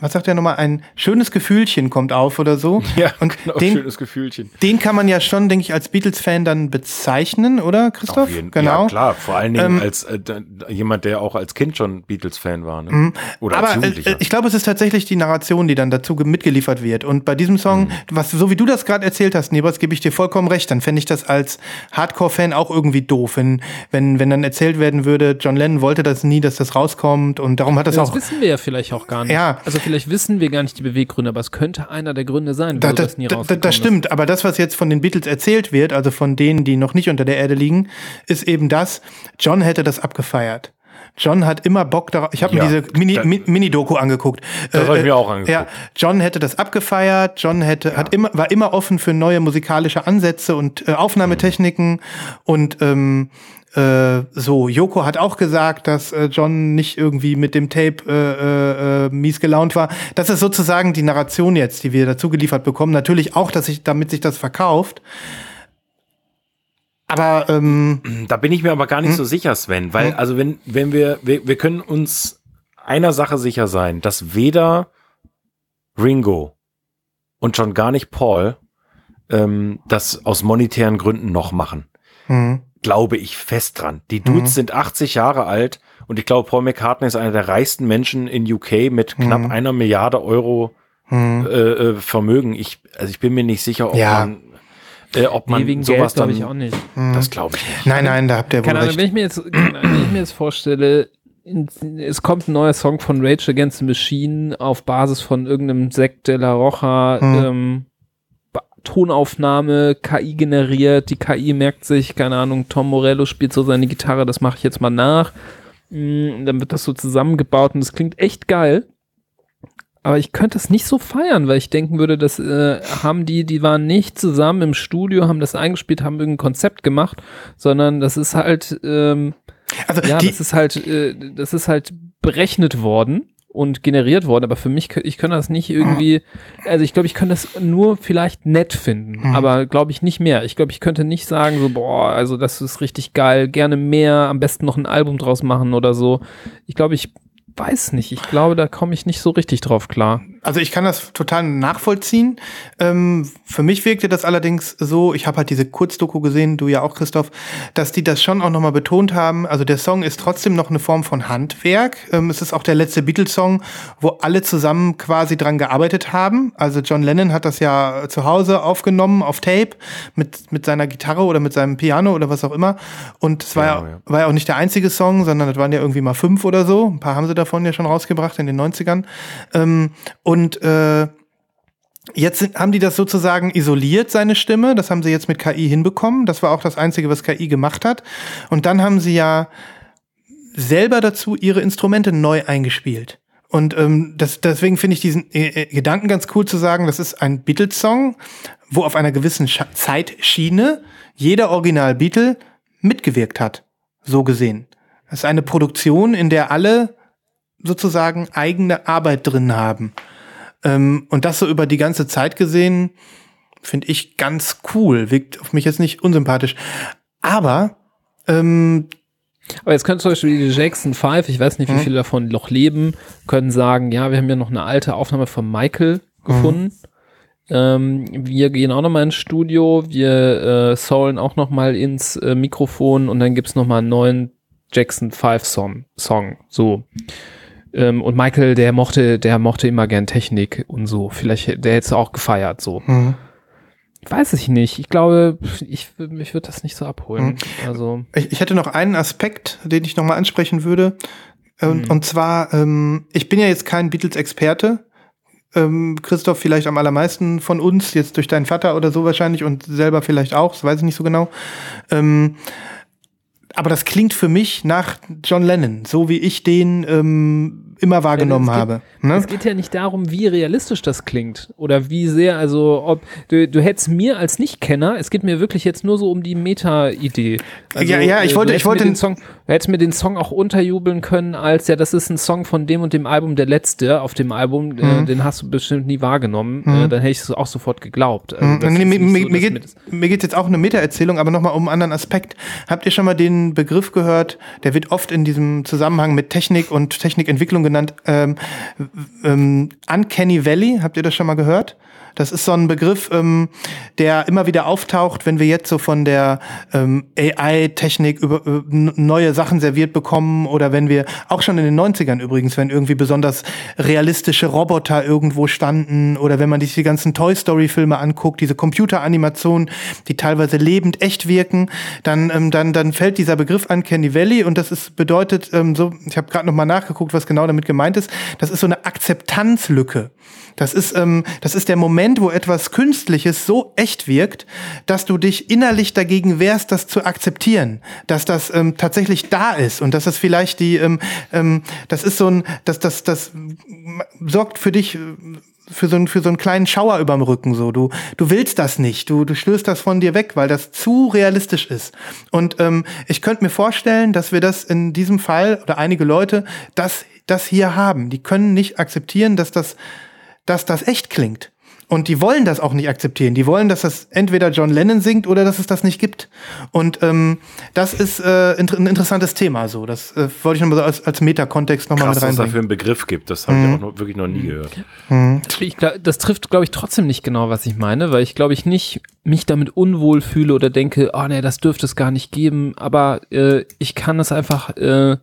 S1: was sagt er nochmal, ein schönes Gefühlchen kommt auf oder so.
S2: Ja,
S1: und
S2: genau,
S1: den,
S2: schönes Gefühlchen.
S1: den kann man ja schon, denke ich, als Beatles-Fan dann bezeichnen, oder Christoph?
S2: Jeden-
S1: genau.
S2: Ja, klar, vor allen Dingen
S1: Ähm,
S2: als äh, jemand, der auch als Kind schon Beatles-Fan war. Ne? Oder als
S1: Aber äh,
S2: Jugendlicher.
S1: äh, ich glaube, es ist tatsächlich die Narration, die dann dazu ge- mitgeliefert wird. Und bei diesem Song,
S2: Mhm.
S1: was so wie du das gerade erzählt hast, Nebers, gebe ich dir vollkommen recht. Dann fände ich das als Hardcore-Fan auch irgendwie doof, wenn, wenn, wenn dann erzählt werden würde, John Lennon wollte das nie, dass das rauskommt. Und darum hat das
S3: Das
S1: auch.
S3: wissen wir ja vielleicht auch gar nicht.
S1: Ja.
S3: Also vielleicht wissen wir gar nicht die Beweggründe, aber es könnte einer der Gründe sein,
S1: Da, das,
S3: nie
S1: da, das stimmt, aber das, was jetzt von den Beatles erzählt wird, also von denen, die noch nicht unter der Erde liegen, ist eben das, John hätte das abgefeiert. John hat immer Bock darauf. Ich habe
S2: Ja,
S1: mir diese Mini- Mini-Doku angeguckt.
S2: Das hab ich mir auch angeguckt.
S1: Ja, John hätte das abgefeiert. John hätte, hat immer, war immer offen für neue musikalische Ansätze und äh, Aufnahmetechniken. Und ähm, äh, so, Yoko hat auch gesagt, dass äh, John nicht irgendwie mit dem Tape äh, äh, äh, mies gelaunt war. Das ist sozusagen die Narration jetzt, die wir dazu geliefert bekommen. Natürlich auch, dass sich, damit sich das verkauft. Aber ähm,
S2: Da bin ich mir aber gar nicht
S1: Hm?
S2: so sicher, Sven, weil also wenn wenn wir, wir wir können uns einer Sache sicher sein, dass weder Ringo und schon gar nicht Paul ähm, das aus monetären Gründen noch machen.
S1: hm,
S2: Glaube ich fest dran. Die Dudes sind 80 Jahre alt und ich glaube, Paul McCartney ist einer der reichsten Menschen in UK mit knapp einer Milliarde Euro
S1: hm.
S2: äh, äh, Vermögen. Ich also ich bin mir nicht sicher, ob
S1: Ja.
S2: man äh, ob man
S3: Nee, wegen
S2: sowas
S3: Geld glaube
S2: dann
S3: ich auch nicht.
S2: das glaube ich nicht.
S1: nein, nein, da habt ihr wohl
S3: Keine Ahnung,
S1: recht.
S3: wenn ich mir jetzt, wenn ich mir jetzt vorstelle, es kommt ein neuer Song von Rage Against the Machine auf Basis von irgendeinem Zack de la Rocha,
S1: Hm.
S3: ähm, Tonaufnahme, KI generiert, die KI merkt sich, keine Ahnung, Tom Morello spielt so seine Gitarre, das mache ich jetzt mal nach. Mm, Dann wird das so zusammengebaut und das klingt echt geil. Aber ich könnte es nicht so feiern, weil ich denken würde, das äh, haben die, die waren nicht zusammen im Studio, haben das eingespielt, haben irgendein Konzept gemacht, sondern das ist halt, ähm,
S1: Also
S3: ja, das ist halt, äh, das ist halt berechnet worden und generiert worden, aber für mich, ich kann das nicht irgendwie, also ich glaube, ich könnte das nur vielleicht nett finden,
S1: Mhm.
S3: aber glaube ich nicht mehr. Ich glaube, ich könnte nicht sagen so, boah, also das ist richtig geil, gerne mehr, am besten noch ein Album draus machen oder so. Ich glaube, ich weiß nicht. Ich glaube, da komme ich nicht so richtig drauf klar.
S1: Also ich kann das total nachvollziehen. Ähm, für mich wirkte das allerdings so, ich habe halt diese Kurzdoku gesehen, du ja auch, Christoph, dass die das schon auch nochmal betont haben. Also der Song ist trotzdem noch eine Form von Handwerk. Ähm, es ist auch der letzte Beatles-Song, wo alle zusammen quasi dran gearbeitet haben. Also John Lennon hat das ja zu Hause aufgenommen auf Tape mit, mit seiner Gitarre oder mit seinem Piano oder was auch immer. Und es war,
S2: Genau,
S1: ja, war ja auch nicht der einzige Song, sondern das waren ja irgendwie mal fünf oder so. Ein paar haben sie davon ja schon rausgebracht in den 90ern. Ähm, und äh, jetzt sind, haben die das sozusagen isoliert, seine Stimme. Das haben sie jetzt mit KI hinbekommen. Das war auch das Einzige, was KI gemacht hat. Und dann haben sie ja selber dazu ihre Instrumente neu eingespielt. Und ähm, das, deswegen finde ich diesen äh, äh, Gedanken ganz cool zu sagen, das ist ein Beatles-Song, wo auf einer gewissen Scha Zeitschiene jeder Original-Beatle mitgewirkt hat. So gesehen. Das ist eine Produktion, in der alle sozusagen eigene Arbeit drin haben. Ähm, und das so über die ganze Zeit gesehen, finde ich ganz cool. Wirkt auf mich jetzt nicht unsympathisch. Aber ähm,
S3: Aber jetzt können zum Beispiel die Jackson 5, ich weiß nicht, wie
S1: Mhm.
S3: viele davon noch leben, können sagen, ja, wir haben ja noch eine alte Aufnahme von Michael gefunden. Ähm, wir gehen auch noch mal ins Studio, wir äh, soulen auch noch mal ins äh, Mikrofon und dann gibt's noch mal einen neuen Jackson 5 Song. Song so. Ähm, und Michael, der mochte, der mochte immer gern Technik und so. Vielleicht, der hätte es auch gefeiert, so.
S1: hm.
S3: Weiß ich nicht. Ich glaube, ich, mich würde das nicht so abholen.
S1: Mhm.
S3: Also,
S1: Ich, ich hätte noch einen Aspekt, den ich noch mal ansprechen würde. Und,
S3: Mhm.
S1: und zwar, ähm, ich bin ja jetzt kein Beatles-Experte. ähm, Christoph vielleicht am allermeisten von uns, jetzt durch deinen Vater oder so wahrscheinlich und selber vielleicht auch, das weiß ich nicht so genau. Ähm, aber das klingt für mich nach John Lennon, so wie ich den ähm, immer wahrgenommen
S3: geht-
S1: habe. Ne?
S3: Es geht ja nicht darum, wie realistisch das klingt oder wie sehr, also ob du, du hättest mir als Nicht-Kenner, es geht mir wirklich jetzt nur so um die Meta-Idee. Also,
S1: Ja, ja, ich
S3: äh,
S1: wollte-
S3: du
S1: ich
S3: hättest mir
S1: wollte-
S3: den Song, du hättest mir den Song auch unterjubeln können, als ja, das ist ein Song von dem und dem Album, der letzte auf dem Album, äh,
S1: Mhm.
S3: den hast du bestimmt nie wahrgenommen. Äh, dann hätte ich es auch sofort geglaubt. Also,
S1: Mhm. Nee, mir,
S3: so,
S1: mir, geht, mir geht jetzt auch eine Meta-Erzählung, aber nochmal um einen anderen Aspekt. Habt ihr schon mal den Begriff gehört, der wird oft in diesem Zusammenhang mit Technik und Technikentwicklung genannt, ähm, ähm, Uncanny Valley, habt ihr das schon mal gehört? Das ist so ein Begriff, ähm, der immer wieder auftaucht, wenn wir jetzt so von der ähm, AI-Technik über, über n- neue Sachen serviert bekommen oder wenn wir auch schon in den 90ern übrigens, wenn irgendwie besonders realistische Roboter irgendwo standen oder wenn man sich die ganzen Toy Story-Filme anguckt, diese Computeranimationen, die teilweise lebend echt wirken, dann, ähm, dann, dann fällt dieser Begriff an Candy Valley und das ist bedeutet ähm, so, ich habe gerade noch mal nachgeguckt, was genau damit gemeint ist, das ist so eine Akzeptanzlücke. Das ist, ähm, das ist der Moment, wo etwas Künstliches so echt wirkt, dass du dich innerlich dagegen wehrst, das zu akzeptieren, dass das ähm, tatsächlich da ist und dass das vielleicht die, ähm, ähm, das ist so ein, das, das, das sorgt für dich. äh, Für so, einen, für so einen kleinen Schauer überm Rücken so. Du, du willst das nicht. Du, du stößt das von dir weg, weil das zu realistisch ist. Und ähm, ich könnte mir vorstellen, dass wir das in diesem Fall oder einige Leute das, das hier haben. Die können nicht akzeptieren, dass das dass das echt klingt. Und die wollen das auch nicht akzeptieren. Die wollen, dass das entweder John Lennon singt oder dass es das nicht gibt. Und ähm, das ist äh, inter ein interessantes Thema. So, das äh, wollte ich nochmal so als, als Metakontext nochmal mit
S2: was es da
S1: reinbringen.
S2: für einen Begriff gibt. Das habe ich auch noch, wirklich noch nie gehört.
S3: Ich glaub, das trifft, glaube ich, trotzdem nicht genau, was ich meine, weil ich, glaube ich, nicht mich damit unwohl fühle oder denke, oh nee, das dürfte es gar nicht geben, aber äh, ich kann das einfach, äh,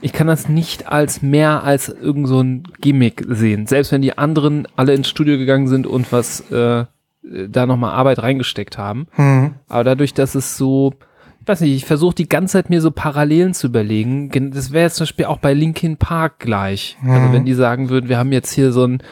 S3: ich kann das nicht als mehr als irgend so ein Gimmick sehen. Selbst wenn die anderen alle ins Studio gegangen sind und was äh, da nochmal Arbeit reingesteckt haben.
S1: Mhm.
S3: Aber dadurch, dass es so, ich weiß nicht, ich versuche die ganze Zeit mir so Parallelen zu überlegen. Gen- Das wäre jetzt zum Beispiel auch bei Linkin Park gleich. Also wenn die sagen würden, wir haben jetzt hier so ein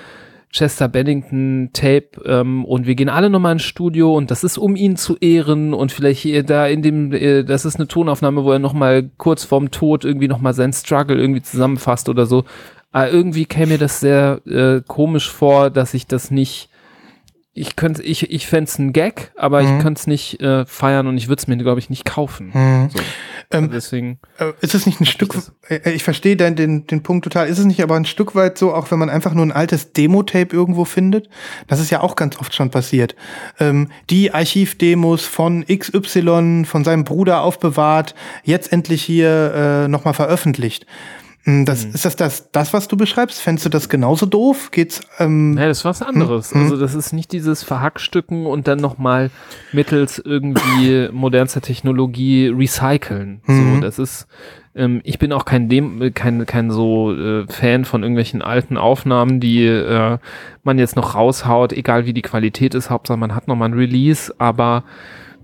S3: Chester Bennington Tape ähm, und wir gehen alle nochmal ins Studio und das ist um ihn zu ehren und vielleicht hier da in dem, äh, das ist eine Tonaufnahme, wo er nochmal kurz vorm Tod irgendwie nochmal seinen Struggle irgendwie zusammenfasst oder so. Aber irgendwie käme mir das sehr äh, komisch vor, dass ich das nicht ich könnte, ich, ich fände es ein Gag, aber ich könnte es nicht äh, feiern und ich würde es mir, glaube ich, nicht kaufen.
S1: Mhm.
S3: So.
S1: Ähm,
S3: Deswegen,
S1: Äh, Ist es nicht ein Stück,
S3: das-
S1: äh, ich verstehe den, den, den Punkt total, ist es nicht aber ein Stück weit so, auch wenn man einfach nur ein altes Demo-Tape irgendwo findet? Das ist ja auch ganz oft schon passiert. Ähm, die Archivdemos von XY, von seinem Bruder aufbewahrt, jetzt endlich hier äh, nochmal veröffentlicht. Hm, Das, Ist das, das das, was du beschreibst? Fändest du das genauso doof? Geht's, ähm,
S3: ja, das ist was anderes. Also das ist nicht dieses Verhackstücken und dann nochmal mittels irgendwie modernster Technologie recyceln. So, das ist, ähm, ich bin auch kein Dem kein, kein so äh, Fan von irgendwelchen alten Aufnahmen, die äh, man jetzt noch raushaut, egal wie die Qualität ist, Hauptsache man hat nochmal ein Release, aber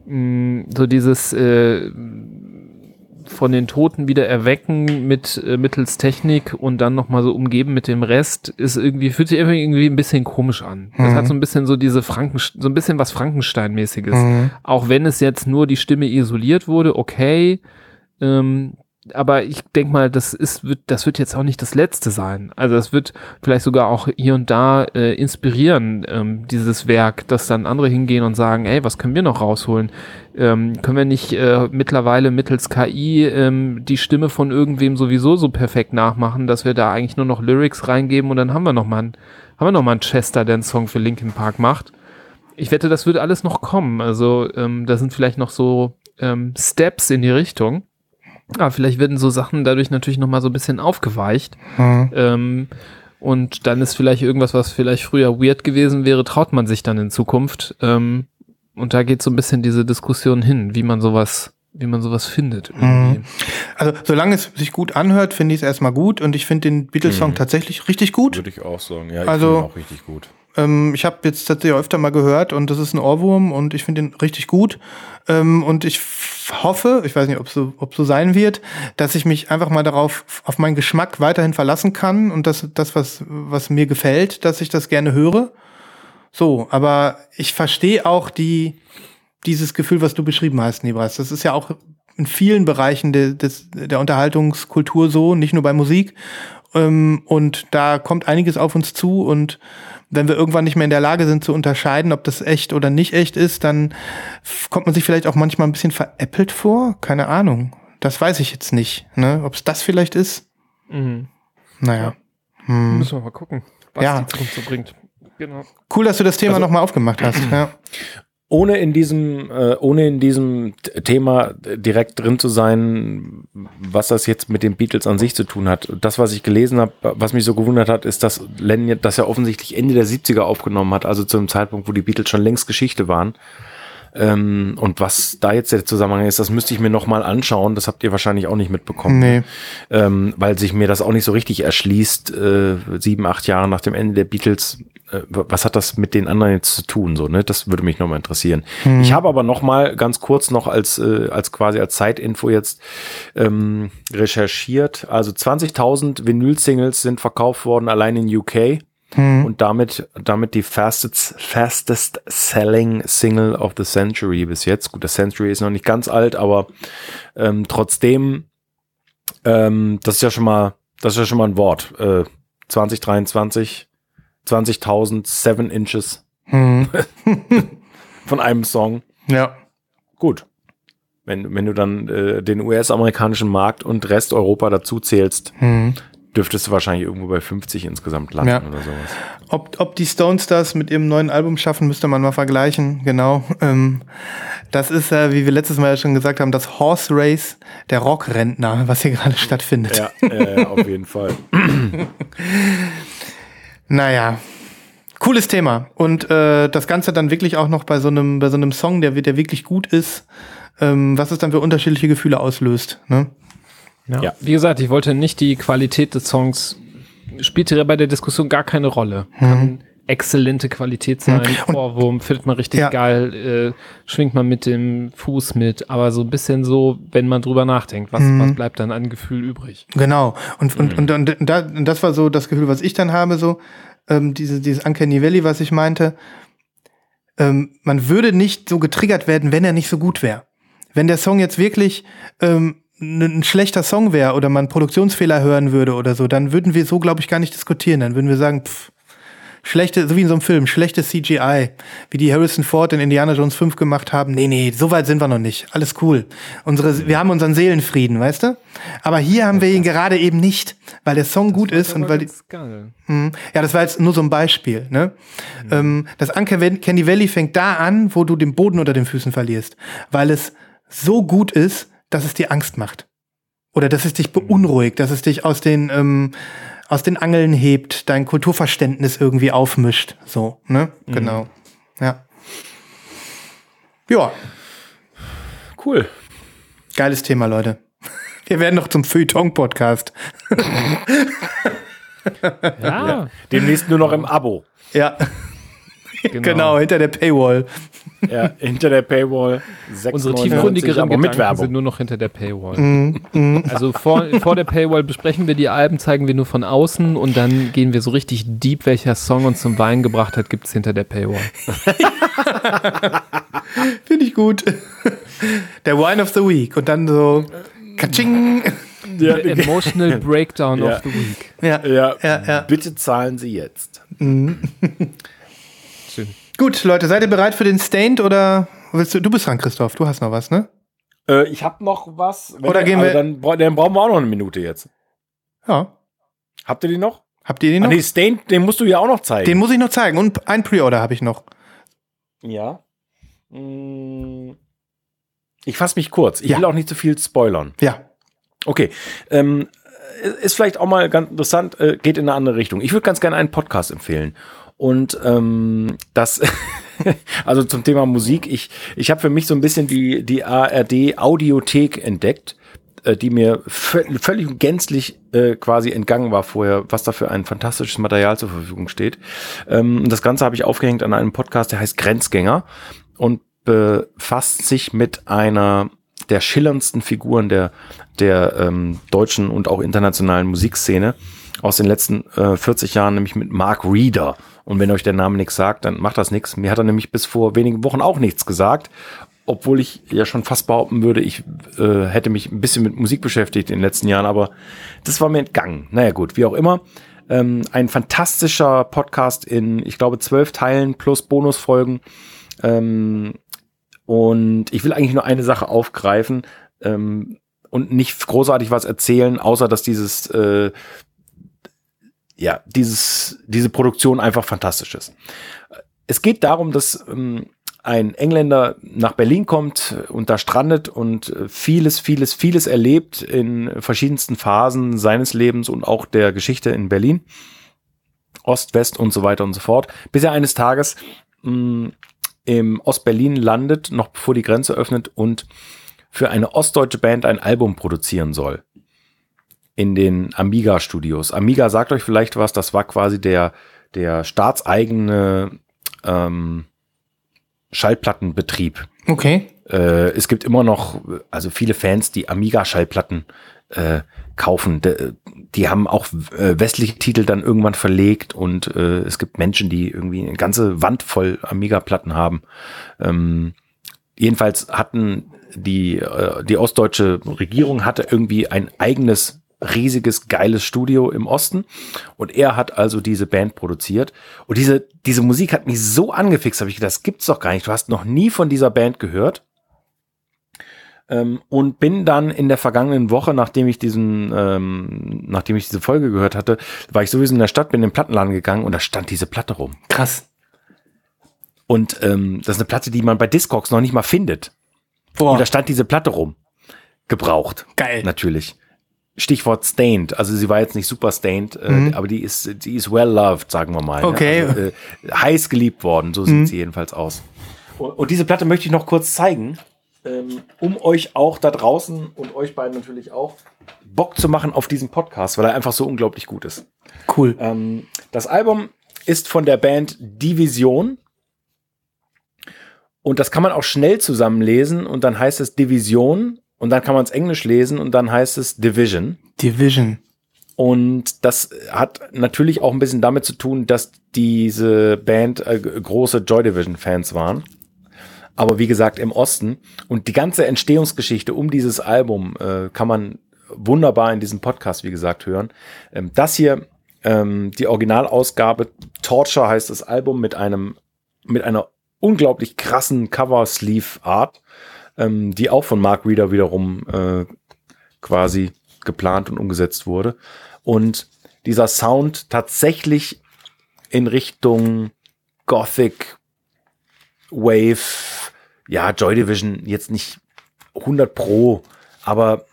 S3: mh, so dieses äh, von den Toten wieder erwecken mit äh, mittels Technik und dann noch mal so umgeben mit dem Rest ist irgendwie fühlt sich irgendwie ein bisschen komisch an. Das hat so ein bisschen so diese Franken so ein bisschen was Frankenstein-mäßiges. Auch wenn es jetzt nur die Stimme isoliert wurde, okay. Ähm, aber ich denk mal, das ist, wird, das wird jetzt auch nicht das letzte sein. Also es wird vielleicht sogar auch hier und da äh, inspirieren, ähm, dieses Werk, dass dann andere hingehen und sagen, ey, was können wir noch rausholen? Ähm, können wir nicht äh, mittlerweile mittels KI ähm, die Stimme von irgendwem sowieso so perfekt nachmachen, dass wir da eigentlich nur noch Lyrics reingeben und dann haben wir noch mal einen, haben wir noch mal einen Chester, der einen Song für Linkin Park macht. Ich wette, das wird alles noch kommen. Also ähm, da sind vielleicht noch so ähm, Steps in die Richtung. Aber vielleicht werden so Sachen dadurch natürlich noch mal so ein bisschen aufgeweicht.
S1: Mhm.
S3: Ähm, und dann ist vielleicht irgendwas, was vielleicht früher weird gewesen wäre, traut man sich dann in Zukunft. Ähm, und da geht so ein bisschen diese Diskussion hin, wie man sowas, wie man sowas findet. Irgendwie.
S1: Also, solange es sich gut anhört, finde ich es erstmal gut und ich finde den Beatles-Song tatsächlich richtig gut.
S2: Würde ich auch sagen. Ja, ich
S1: Also-
S2: finde ihn auch richtig gut.
S1: Ähm, ich habe jetzt tatsächlich öfter mal gehört und das ist ein Ohrwurm und ich finde ihn richtig gut. Ähm, und ich hoffe, ich weiß nicht, ob so, ob so sein wird, dass ich mich einfach mal darauf, auf meinen Geschmack weiterhin verlassen kann und das, das was, was mir gefällt, dass ich das gerne höre. So, aber ich verstehe auch die, dieses Gefühl, was du beschrieben hast, Nebras. Das ist ja auch in vielen Bereichen de, des, der Unterhaltungskultur so, nicht nur bei Musik. Ähm, und da kommt einiges auf uns zu und wenn wir irgendwann nicht mehr in der Lage sind zu unterscheiden, ob das echt oder nicht echt ist, dann kommt man sich vielleicht auch manchmal ein bisschen veräppelt vor. Keine Ahnung. Das weiß ich jetzt nicht. Ne? Ob es das vielleicht ist?
S3: Mhm.
S1: Naja.
S3: Hm. Müssen wir mal gucken, was
S1: Ja.
S3: die Zukunft so bringt. Genau.
S1: Cool, dass du das Thema
S2: Also-
S1: nochmal aufgemacht hast. Ja.
S2: Ohne in diesem, äh, ohne in diesem Thema direkt drin zu sein, was das jetzt mit den Beatles an sich zu tun hat. Das, was ich gelesen habe, was mich so gewundert hat, ist, dass Lennon das ja offensichtlich Ende der 70er aufgenommen hat, also zu einem Zeitpunkt, wo die Beatles schon längst Geschichte waren. Ähm, und was da jetzt der Zusammenhang ist, das müsste ich mir nochmal anschauen. Das habt ihr wahrscheinlich auch nicht mitbekommen.
S1: Nee.
S2: Ähm, weil sich mir das auch nicht so richtig erschließt, äh, sieben, acht Jahre nach dem Ende der Beatles. Äh, was hat das mit den anderen jetzt zu tun? So, ne? Das würde mich nochmal interessieren. Ich habe aber nochmal ganz kurz noch als, äh, als quasi als Zeitinfo jetzt ähm, recherchiert. Also 20.000 Vinyl-Singles sind verkauft worden allein in UK. Und damit, damit die fastest, fastest selling Single of the Century bis jetzt. Gut, das Century ist noch nicht ganz alt, aber ähm, trotzdem, ähm, das ist ja schon mal, das ist ja schon mal ein Wort. Äh, 2023, 20.000 Seven Inches
S1: Hm.
S2: von einem Song.
S1: Ja.
S2: Gut. Wenn, wenn du dann äh, den US-amerikanischen Markt und Rest Europa dazu zählst,
S1: Hm.
S2: dürftest du wahrscheinlich irgendwo bei 50 insgesamt landen
S1: Ja.
S2: oder sowas.
S1: Ob, ob die Stones das mit ihrem neuen Album schaffen, müsste man mal vergleichen. Genau. Ähm, das ist, äh, wie wir letztes Mal ja schon gesagt haben, das Horse Race der Rockrentner, was hier gerade stattfindet.
S2: Ja, äh, auf jeden Fall.
S1: Naja. Cooles Thema. Und äh, das Ganze dann wirklich auch noch bei so einem, bei so einem Song, der, der wirklich gut ist, ähm, was es dann für unterschiedliche Gefühle auslöst. Ne?
S3: Ja.
S2: Ja.
S3: Wie gesagt, ich wollte nicht die Qualität des Songs, spielte bei der Diskussion gar keine Rolle. Kann exzellente Qualität sein,
S1: Und-
S3: Ohrwurm, findet man richtig
S1: Ja.
S3: geil, äh, schwingt man mit dem Fuß mit, aber so ein bisschen so, wenn man drüber nachdenkt, was, was bleibt dann an Gefühl übrig?
S1: Genau. Und, und, und, und, da, und das war so das Gefühl, was ich dann habe, so, ähm, diese, dieses Uncanny Valley, was ich meinte. Ähm, man würde nicht so getriggert werden, wenn er nicht so gut wäre. Wenn der Song jetzt wirklich ähm, ein schlechter Song wäre oder man Produktionsfehler hören würde oder so, dann würden wir so, glaube ich, gar nicht diskutieren. Dann würden wir sagen, pff, schlechte, so wie in so einem Film, schlechte CGI, wie die Harrison Ford in Indiana Jones 5 gemacht haben. Nee, nee, so weit sind wir noch nicht. Alles cool. Unsere, wir haben unseren Seelenfrieden, weißt du? Aber hier haben wir ihn gerade eben nicht, weil der Song gut ist und weil die. Mhm. Ja, das war jetzt nur so ein Beispiel. Ne? Ähm, das Uncanny Valley fängt da an, wo du den Boden unter den Füßen verlierst, weil es so gut ist, dass es dir Angst macht. Oder dass es dich beunruhigt, dass es dich aus den, ähm, aus den Angeln hebt, dein Kulturverständnis irgendwie aufmischt. So, ne? Genau. Ja. Ja,
S2: Cool.
S1: geiles Thema, Leute. Wir werden noch zum Feuilleton-Podcast.
S3: Ja,
S2: Demnächst nur noch im Abo.
S1: Ja, genau, hinter der Paywall.
S2: Ja, hinter der Paywall.
S3: Unsere
S2: 6,99,
S3: tiefgründigeren
S2: aber mit
S3: Gedanken
S2: Werbung.
S3: sind nur noch hinter der Paywall.
S1: Mhm,
S3: Also vor, vor der Paywall besprechen wir die Alben, zeigen wir nur von außen und dann gehen wir so richtig deep, welcher Song uns zum Weinen gebracht hat, gibt's hinter der Paywall.
S1: Finde ich gut. Der Wine of the Week. Und dann so. Katsching.
S2: Ja,
S3: The Emotional Breakdown
S2: Ja.
S3: of the Week.
S1: Ja.
S2: ja,
S1: Ja, ja.
S2: bitte zahlen Sie jetzt.
S3: Schön.
S1: Gut, Leute, seid ihr bereit für den Stained oder willst du? Du bist dran, Christoph. Du hast noch was, ne?
S2: Äh, ich habe noch was. Wenn
S1: Oder gehen
S2: aber
S1: wir-
S2: Dann, dann brauchen wir auch noch eine Minute jetzt.
S1: Ja.
S2: Habt ihr die noch?
S1: Habt ihr den
S2: Ah,
S1: noch?
S2: nee, Stained, den musst du ja auch noch zeigen.
S1: Den muss ich noch zeigen. Und ein Pre-Order habe ich noch.
S2: ja. Mm. Ich fasse mich kurz. Ich
S1: Ja.
S2: will auch nicht zu viel spoilern.
S1: Ja.
S2: Okay. Ähm, ist vielleicht auch mal ganz interessant, äh, geht in eine andere Richtung. Ich würde ganz gerne einen Podcast empfehlen. Und ähm, das, also zum Thema Musik, ich, ich habe für mich so ein bisschen die, die ARD Audiothek entdeckt, äh, die mir vö- völlig gänzlich äh, quasi entgangen war vorher, was da für ein fantastisches Material zur Verfügung steht. Ähm, das Ganze habe ich aufgehängt an einem Podcast, der heißt Grenzgänger und befasst sich mit einer der schillerndsten Figuren der, der ähm, deutschen und auch internationalen Musikszene aus den letzten äh, 40 Jahren, nämlich mit Mark Reeder. Und wenn euch der Name nichts sagt, dann macht das nichts. Mir hat er nämlich bis vor wenigen Wochen auch nichts gesagt obwohl ich ja schon fast behaupten würde, ich äh, hätte mich ein bisschen mit Musik beschäftigt in den letzten Jahren, aber das war mir entgangen. Naja gut, wie auch immer. Ähm, ein fantastischer Podcast in, ich glaube, zwölf Teilen plus Bonusfolgen. Ähm, und ich will eigentlich nur eine Sache aufgreifen ähm, und nicht großartig was erzählen, außer dass dieses, äh, ja, dieses, diese Produktion einfach fantastisch ist. Es geht darum, dass ähm, ein Engländer nach Berlin kommt und da strandet und vieles, vieles, vieles erlebt in verschiedensten Phasen seines Lebens und auch der Geschichte in Berlin. Ost, West und so weiter und so fort, bis er eines Tages mh, mm, im Ostberlin landet, noch bevor die Grenze öffnet und für eine ostdeutsche Band ein Album produzieren soll. In den Amiga Studios. Amiga sagt euch vielleicht was, das war quasi der, der staatseigene ähm, Schallplattenbetrieb.
S1: Okay.
S2: Äh, es gibt immer noch, also viele Fans, die Amiga-Schallplatten äh, kaufen. De, die haben auch äh, westliche Titel dann irgendwann verlegt und äh, es gibt Menschen, die irgendwie eine ganze Wand voll Amiga-Platten haben. Ähm, jedenfalls hatten die, äh, die ostdeutsche Regierung hatte irgendwie ein eigenes riesiges, geiles Studio im Osten. Und er hat also diese Band produziert. Und diese, diese Musik hat mich so angefixt, habe ich gedacht, das gibt's doch gar nicht. Du hast noch nie von dieser Band gehört. Ähm, und bin dann in der vergangenen Woche, nachdem ich diesen, ähm, nachdem ich diese Folge gehört hatte, war ich sowieso in der Stadt, bin in den Plattenladen gegangen und da stand diese Platte rum.
S1: Krass.
S2: Und ähm, das ist eine Platte, die man bei Discogs noch nicht mal findet.
S1: Boah.
S2: Und da stand diese Platte rum. Gebraucht.
S1: Geil.
S2: Natürlich. Stichwort stained. Also sie war jetzt nicht super stained, äh, aber die ist, die ist well loved, sagen wir mal.
S1: Okay.
S2: Also, äh, heiß geliebt worden, so sieht sie jedenfalls aus. Und, und diese Platte möchte ich noch kurz zeigen, ähm, um euch auch da draußen und euch beiden natürlich auch Bock zu machen auf diesen Podcast, weil er einfach so unglaublich gut ist.
S1: Cool.
S2: Ähm, das Album ist von der Band Division. Und das kann man auch schnell zusammenlesen und dann heißt es Division und dann kann man es Englisch lesen und dann heißt es Division.
S1: Division.
S2: Und das hat natürlich auch ein bisschen damit zu tun, dass diese Band äh, große Joy Division Fans waren. Aber wie gesagt, im Osten. Und die ganze Entstehungsgeschichte um dieses Album äh, kann man wunderbar in diesem Podcast, wie gesagt, hören. Ähm, das hier, ähm, die Originalausgabe, Torture heißt das Album mit einem, mit einer unglaublich krassen Cover-Sleeve-Art ähm, die auch von Mark Reeder wiederum äh, quasi geplant und umgesetzt wurde. Und dieser Sound tatsächlich in Richtung Gothic, Wave, ja, Joy Division jetzt nicht 100 Pro, aber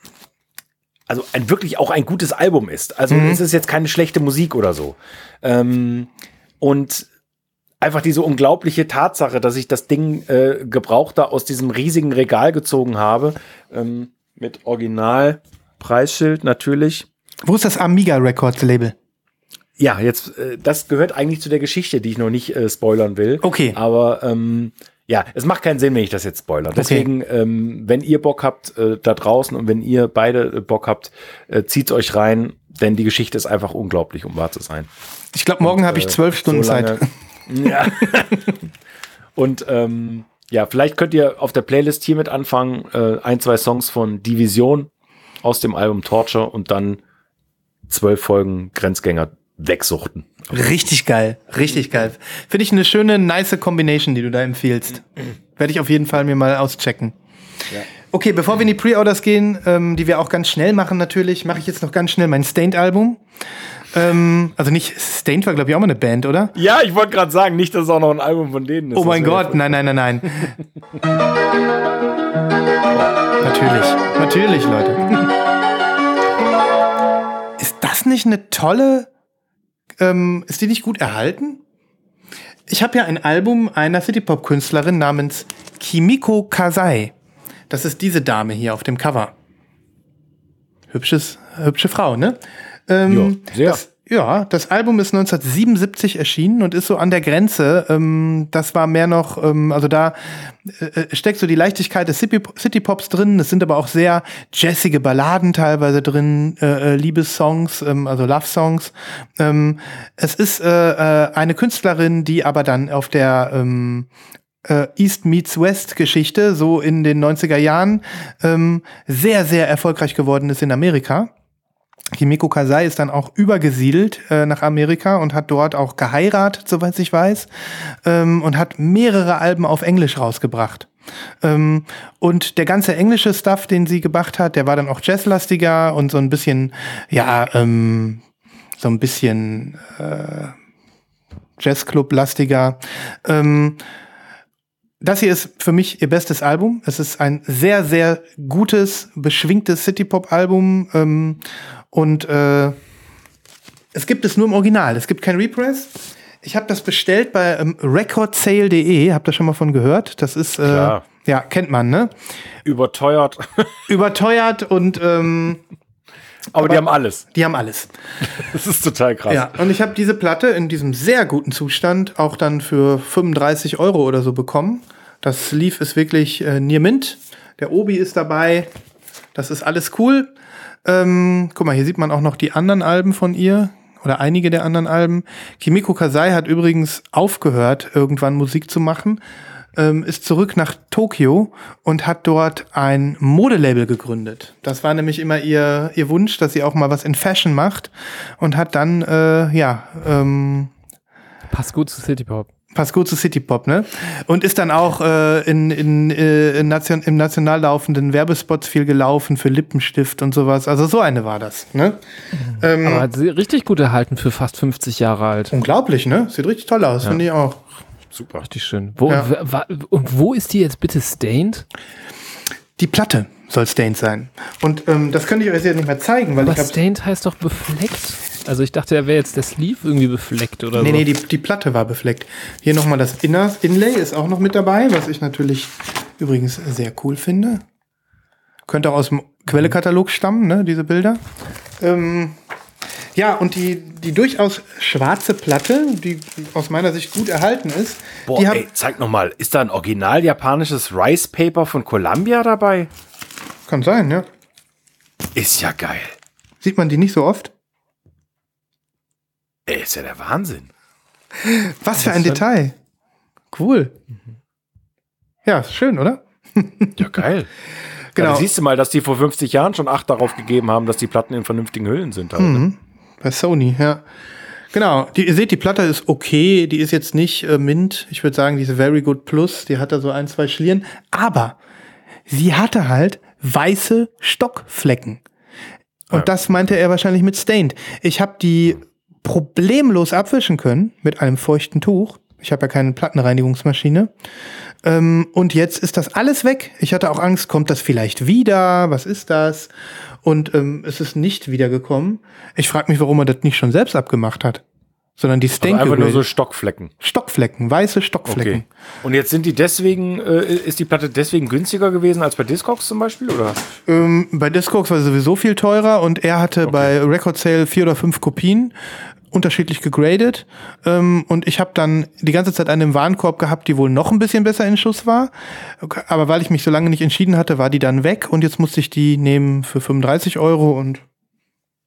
S2: also ein wirklich auch ein gutes Album ist. Also
S1: Mhm.
S2: es ist jetzt keine schlechte Musik oder so. Ähm, und einfach diese unglaubliche Tatsache, dass ich das Ding äh, gebraucht da aus diesem riesigen Regal gezogen habe, ähm, mit Original Preisschild natürlich.
S1: Wo ist das Amiga Records Label?
S2: Ja, jetzt, äh, das gehört eigentlich zu der Geschichte, die ich noch nicht äh, spoilern will.
S1: Okay.
S2: Aber ähm, ja, es macht keinen Sinn, wenn ich das jetzt spoilere. Deswegen, ähm, wenn ihr Bock habt äh, da draußen und wenn ihr beide äh, Bock habt, äh, zieht's euch rein, denn die Geschichte ist einfach unglaublich, um wahr zu sein.
S1: Ich glaube, morgen habe ich
S2: Äh,
S1: zwölf Stunden
S2: so
S1: Zeit.
S2: Ja. Und ähm, ja, vielleicht könnt ihr auf der Playlist hiermit anfangen, äh, ein, zwei Songs von Division aus dem Album Torture und dann zwölf Folgen Grenzgänger wegsuchten.
S1: Richtig geil. Richtig geil. Finde ich eine schöne, nice Combination, die du da empfiehlst. Werde ich auf jeden Fall mir mal auschecken. Okay, bevor wir in die Pre-Orders gehen, ähm, die wir auch ganz schnell machen natürlich, mache ich jetzt noch ganz schnell mein Stained-Album. Ähm, also nicht, Stained war glaube ich auch mal eine Band, oder?
S2: Ja, ich wollte gerade sagen, nicht, dass es auch noch ein Album von denen ist.
S1: Oh mein Gott, nein, nein, nein, nein. natürlich, natürlich, Leute. Ist das nicht eine tolle, ähm, ist die nicht gut erhalten? Ich habe ja ein Album einer City-Pop-Künstlerin namens Kimiko Kasai. Das ist diese Dame hier auf dem Cover. Hübsches, hübsche Frau, ne? Ähm,
S2: Ja, sehr.
S1: Das, Ja, das Album ist 1977 erschienen und ist so an der Grenze. Ähm, das war mehr noch, ähm, also da äh, steckt so die Leichtigkeit des City- City-Pops drin. Es sind aber auch sehr jazzige Balladen teilweise drin, äh, äh, Liebessongs, ähm, also Love-Songs. Ähm, es ist äh, äh, eine Künstlerin, die aber dann auf der ähm, äh, East Meets West Geschichte, so in den 90er Jahren, ähm, sehr, sehr erfolgreich geworden ist in Amerika. Kimiko Kasai ist dann auch übergesiedelt äh, nach Amerika und hat dort auch geheiratet, soweit ich weiß, ähm, und hat mehrere Alben auf Englisch rausgebracht. Ähm, und der ganze englische Stuff, den sie gemacht hat, der war dann auch jazzlastiger und so ein bisschen, ja, ähm, so ein bisschen äh, Jazzclub-lastiger. Ähm, das hier ist für mich ihr bestes Album. Es ist ein sehr, sehr gutes, beschwingtes City-Pop-Album. Ähm, und äh, es gibt es nur im Original. Es gibt kein Repress. Ich habe das bestellt bei ähm, recordsale.de. Habt ihr schon mal von gehört? Das ist, äh,
S2: Klar.
S1: ja, kennt man, ne?
S2: Überteuert.
S1: Überteuert und ähm,
S2: Aber, die haben alles.
S1: die haben alles.
S2: Das ist total krass.
S1: Ja, und ich habe diese Platte in diesem sehr guten Zustand auch dann für 35 Euro oder so bekommen. Das Sleeve ist wirklich äh, Near Mint. Der Obi ist dabei. Das ist alles cool. Ähm, guck mal, hier sieht man auch noch die anderen Alben von ihr oder einige der anderen Alben. Kimiko Kasai hat übrigens aufgehört, irgendwann Musik zu machen, ähm, ist zurück nach Tokio und hat dort ein Modelabel gegründet. Das war nämlich immer ihr, ihr Wunsch, dass sie auch mal was in Fashion macht und hat dann, äh, ja, ähm,
S3: Passt gut zu City Pop.
S1: Passt gut zu City Pop, ne? Und ist dann auch äh, in, in, äh, in Nation, im national laufenden Werbespots viel gelaufen für Lippenstift und sowas. Also so eine war das, ne? Ähm,
S3: Aber hat sie richtig gut erhalten für fast 50 Jahre alt.
S1: unglaublich, ne? Sieht richtig toll aus, finde ich auch.
S2: Super.
S3: Richtig schön. Wo,
S1: Ja.
S3: und wo ist die jetzt bitte stained?
S1: Die Platte soll stained sein. Und ähm, das könnte ich euch jetzt nicht mehr zeigen, weil
S3: Aber
S1: ich habe
S3: stained heißt doch befleckt. Also ich dachte, er wäre jetzt der Sleeve irgendwie befleckt oder
S1: Nee,
S3: so.
S1: nee, die, die Platte war befleckt. Hier nochmal das Inner Inlay ist auch noch mit dabei, was ich natürlich übrigens sehr cool finde. Könnte auch aus dem Quellekatalog stammen, ne, diese Bilder. Ähm, ja, und die, die durchaus schwarze Platte, die aus meiner Sicht gut erhalten ist,
S2: Boah, ey, zeig noch mal, ist da ein original japanisches Rice Paper von Columbia dabei?
S1: kann sein, ja.
S2: Ist ja geil.
S1: Sieht man die nicht so oft?
S2: Ey, ist ja der Wahnsinn.
S1: Was für ein Detail. Cool. Ja, ist schön, oder?
S2: Ja, geil.
S1: Genau.
S2: Ja, da siehst du mal, dass die vor 50 Jahren schon Acht darauf gegeben haben, dass die Platten in vernünftigen Hüllen sind. Halt, ne?
S1: Bei Sony, ja. Genau, die, ihr seht, die Platte ist okay, die ist jetzt nicht äh, Mint. Ich würde sagen, diese Very Good Plus, die hat da so ein, zwei Schlieren. Aber sie hatte halt weiße Stockflecken. Und das meinte er wahrscheinlich mit Stained. Ich habe die problemlos abwischen können mit einem feuchten Tuch. Ich habe ja keine Plattenreinigungsmaschine. Ähm, und jetzt ist das alles weg. Ich hatte auch Angst, kommt das vielleicht wieder? Was ist das? Und ähm, es ist nicht wiedergekommen. Ich frage mich, warum er das nicht schon selbst abgemacht hat. Sondern die
S2: Also
S1: Stank
S2: einfach nur so Stockflecken.
S1: Stockflecken, weiße Stockflecken.
S2: Okay. Und jetzt sind die deswegen, äh, ist die Platte deswegen günstiger gewesen als bei Discogs zum Beispiel? Oder?
S1: Ähm, bei Discogs war sie sowieso viel teurer und er hatte bei Record Sale vier oder fünf Kopien unterschiedlich gegradet ähm, und ich habe dann die ganze Zeit eine im Warenkorb gehabt, die wohl noch ein bisschen besser in Schuss war, aber weil ich mich so lange nicht entschieden hatte, war die dann weg und jetzt musste ich die nehmen für 35 Euro und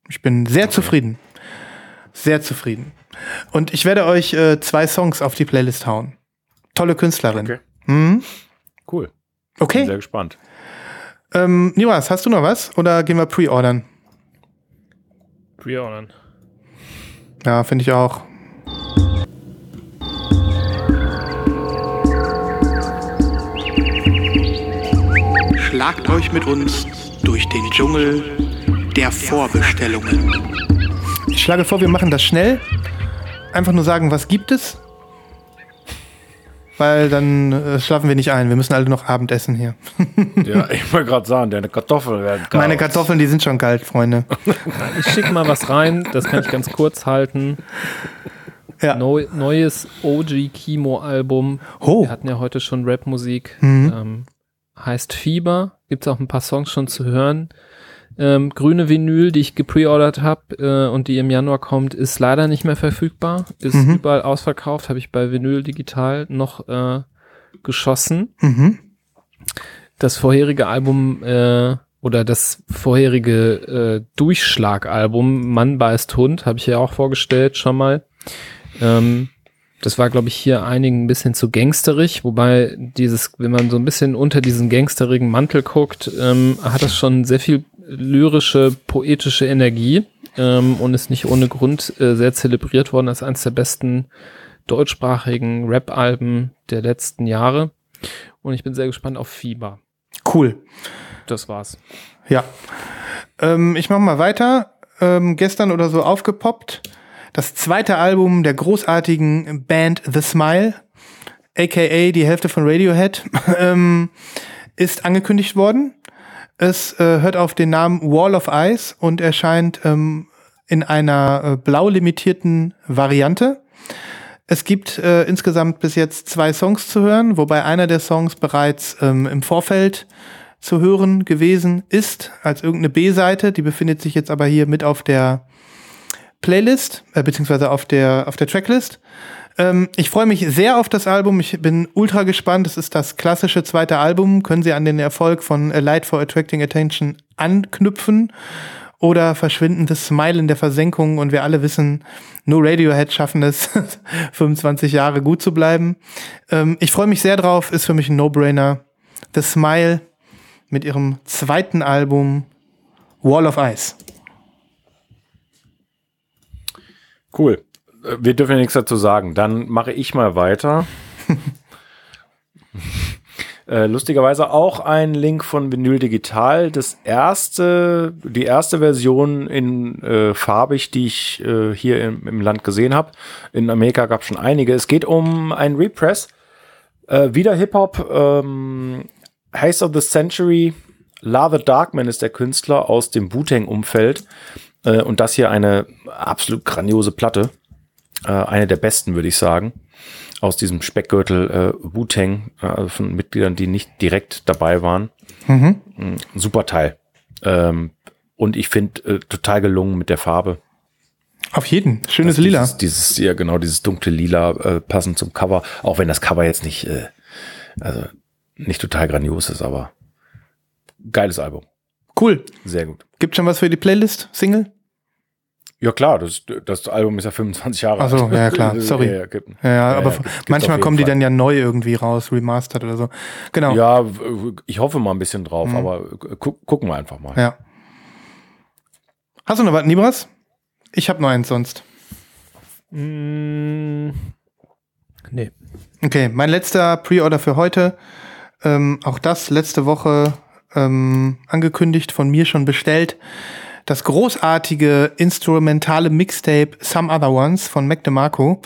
S1: ich bin sehr zufrieden, sehr zufrieden. Und ich werde euch äh, zwei Songs auf die Playlist hauen. Tolle Künstlerin.
S2: Okay.
S1: Mhm.
S2: Cool. Bin
S1: Okay.
S2: sehr gespannt.
S1: Ähm, Niwas, hast du noch was oder gehen wir pre-ordern?
S3: Pre-ordern.
S1: Ja, finde ich auch.
S5: Schlagt euch mit uns durch den Dschungel der Vorbestellungen.
S1: Ich schlage vor, wir machen das schnell. Einfach nur sagen, was gibt es? Weil dann äh, schlafen wir nicht ein. Wir müssen alle noch Abendessen hier.
S2: Ja, ich wollte gerade sagen, deine Kartoffeln werden kalt.
S1: Meine Kartoffeln, die sind schon kalt, Freunde.
S3: Ich schicke mal was rein, das kann ich ganz kurz halten.
S1: Ja.
S3: Neu, neues OG Kimo-Album.
S1: Oh.
S3: Wir hatten ja heute schon Rap-Musik. Ähm, heißt Fieber. Gibt es auch ein paar Songs schon zu hören. Ähm, grüne Vinyl, die ich gepreordert habe äh, und die im Januar kommt, ist leider nicht mehr verfügbar. Ist
S1: Mhm.
S3: überall ausverkauft, habe ich bei Vinyl Digital noch äh, geschossen.
S1: Mhm.
S3: Das vorherige Album äh, oder das vorherige äh, Durchschlagalbum Mann beißt Hund habe ich ja auch vorgestellt schon mal. Ähm, das war, glaube ich, hier einigen ein bisschen zu gangsterig, wobei dieses, wenn man so ein bisschen unter diesen gangsterigen Mantel guckt, ähm, hat das schon sehr viel lyrische, poetische Energie ähm, und ist nicht ohne Grund äh, sehr zelebriert worden als eines der besten deutschsprachigen Rap-Alben der letzten Jahre. Und ich bin sehr gespannt auf Fieber.
S1: Cool.
S3: Das war's.
S1: Ja. Ähm, ich mache mal weiter. Ähm, gestern oder so aufgepoppt. Das zweite Album der großartigen Band The Smile, aka die Hälfte von Radiohead, ähm, ist angekündigt worden. Es äh, hört auf den Namen Wall of Ice und erscheint ähm, in einer äh, blau limitierten Variante. Es gibt äh, insgesamt bis jetzt zwei Songs zu hören, wobei einer der Songs bereits ähm, im Vorfeld zu hören gewesen ist, als irgendeine B-Seite. Die befindet sich jetzt aber hier mit auf der Playlist, äh, beziehungsweise auf der, auf der Tracklist. Ähm, ich freue mich sehr auf das Album. Ich bin ultra gespannt. Es ist das klassische zweite Album. Können Sie an den Erfolg von A Light for Attracting Attention anknüpfen? Oder verschwinden das Smile in der Versenkung und wir alle wissen, nur Radiohead schaffen es, 25 Jahre gut zu bleiben. Ähm, ich freue mich sehr drauf, ist für mich ein No-Brainer. The Smile mit ihrem zweiten Album Wall of Ice.
S2: Cool. Äh, Wir dürfen ja nichts dazu sagen. Dann mache ich mal weiter. äh, lustigerweise auch ein Link von Vinyl Digital. Das erste, die erste Version in äh, farbig, die ich äh, hier im, im Land gesehen habe. In Amerika gab es schon einige. Es geht um ein Repress. Äh, wieder Hip-Hop. Ähm, Haze of the Century. Lava Darkman ist der Künstler aus dem Wu-Tang-Umfeld. Und das hier eine absolut grandiose Platte. Äh, eine der besten, würde ich sagen. Aus diesem Speckgürtel äh, Wu-Tang, äh, also von Mitgliedern, die nicht direkt dabei waren.
S1: Mhm.
S2: Mm, Super Teil. Ähm, und ich finde äh, total gelungen mit der Farbe.
S1: Auf jeden. Schönes
S2: Das-
S1: Lila.
S2: Dieses, dieses, ja genau, dieses dunkle Lila äh, passend zum Cover. Auch wenn das Cover jetzt nicht, äh, also nicht total grandios ist, aber geiles Album.
S1: Cool.
S2: Sehr gut.
S1: Gibt schon was für die Playlist? Single?
S2: Ja klar, das, das Album ist ja 25 Jahre
S1: Ach so,
S2: alt.
S1: ja, klar, sorry.
S2: Ja, ja, gibt-
S1: Ja, ja,
S2: Ja,
S1: aber
S2: ja,
S1: manchmal kommen die dann ja neu irgendwie raus, remastered oder so. Genau. Ja.
S2: Ja, ich hoffe mal ein bisschen drauf,
S1: Mhm.
S2: aber gu gucken wir einfach mal.
S1: Hast du noch was, Nibras? Ich habe nur eins sonst.
S3: Mm, nee.
S1: Okay, mein letzter Pre-Order für heute. Ähm, auch das letzte Woche ähm, angekündigt, von mir schon bestellt. Das großartige instrumentale Mixtape Some Other Ones von Mac DeMarco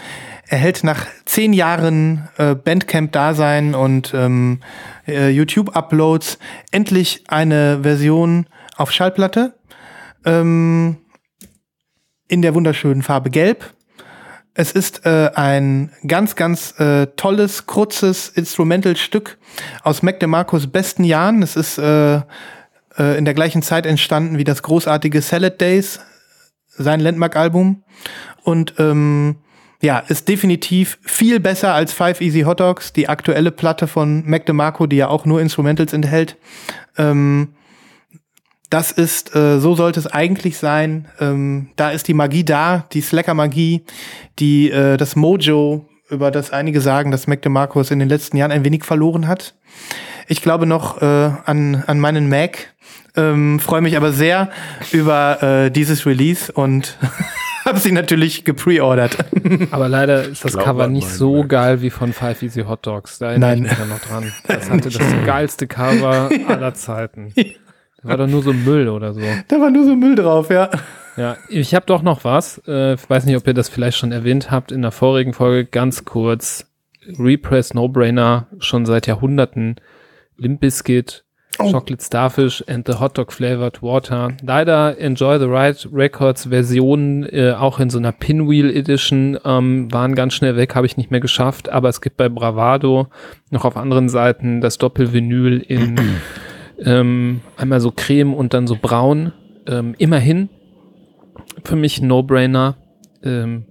S1: erhält nach zehn Jahren äh, Bandcamp-Dasein und ähm, äh, YouTube-Uploads endlich eine Version auf Schallplatte ähm, in der wunderschönen Farbe Gelb. Es ist äh, ein ganz, ganz äh, tolles, kurzes Instrumentalstück aus Mac DeMarcos besten Jahren. Es ist äh, äh, in der gleichen Zeit entstanden wie das großartige Salad Days, sein Landmark-Album. Und ähm, ja, ist definitiv viel besser als Five Easy Hot Dogs, die aktuelle Platte von Mac DeMarco, die ja auch nur Instrumentals enthält. Ähm, das ist, äh, so sollte es eigentlich sein. Ähm, da ist die Magie da, die Slacker-Magie, die äh, das Mojo, über das einige sagen, dass Mac DeMarco es in den letzten Jahren ein wenig verloren hat. Ich glaube noch äh, an, an meinen Mac, ähm, freue mich aber sehr über äh, dieses Release und habe sie natürlich gepreordert.
S3: Aber leider ist das
S2: Glaub
S3: Cover nicht so
S2: Mac.
S3: geil wie von Five Easy Hot Dogs. Da erinnere
S1: Nein.
S3: ich mich ja noch dran. Das hatte das geilste Cover aller Zeiten. Das war doch nur so Müll oder so.
S1: da war nur so Müll drauf, ja.
S3: Ja, ich habe doch noch was. Äh, ich weiß nicht, ob ihr das vielleicht schon erwähnt habt in der vorigen Folge. Ganz kurz. Repress No Brainer schon seit Jahrhunderten. Limp Bizkit,
S1: Oh.
S3: Chocolate Starfish and the Hot Dog Flavored Water. Leider Enjoy the Ride Records Versionen, äh, auch in so einer Pinwheel Edition, ähm, waren ganz schnell weg, habe ich nicht mehr geschafft. Aber es gibt bei Bravado noch auf anderen Seiten das Doppelvinyl in Ähm, einmal so creme und dann so braun. Ähm, immerhin für mich ein No-Brainer. Ähm,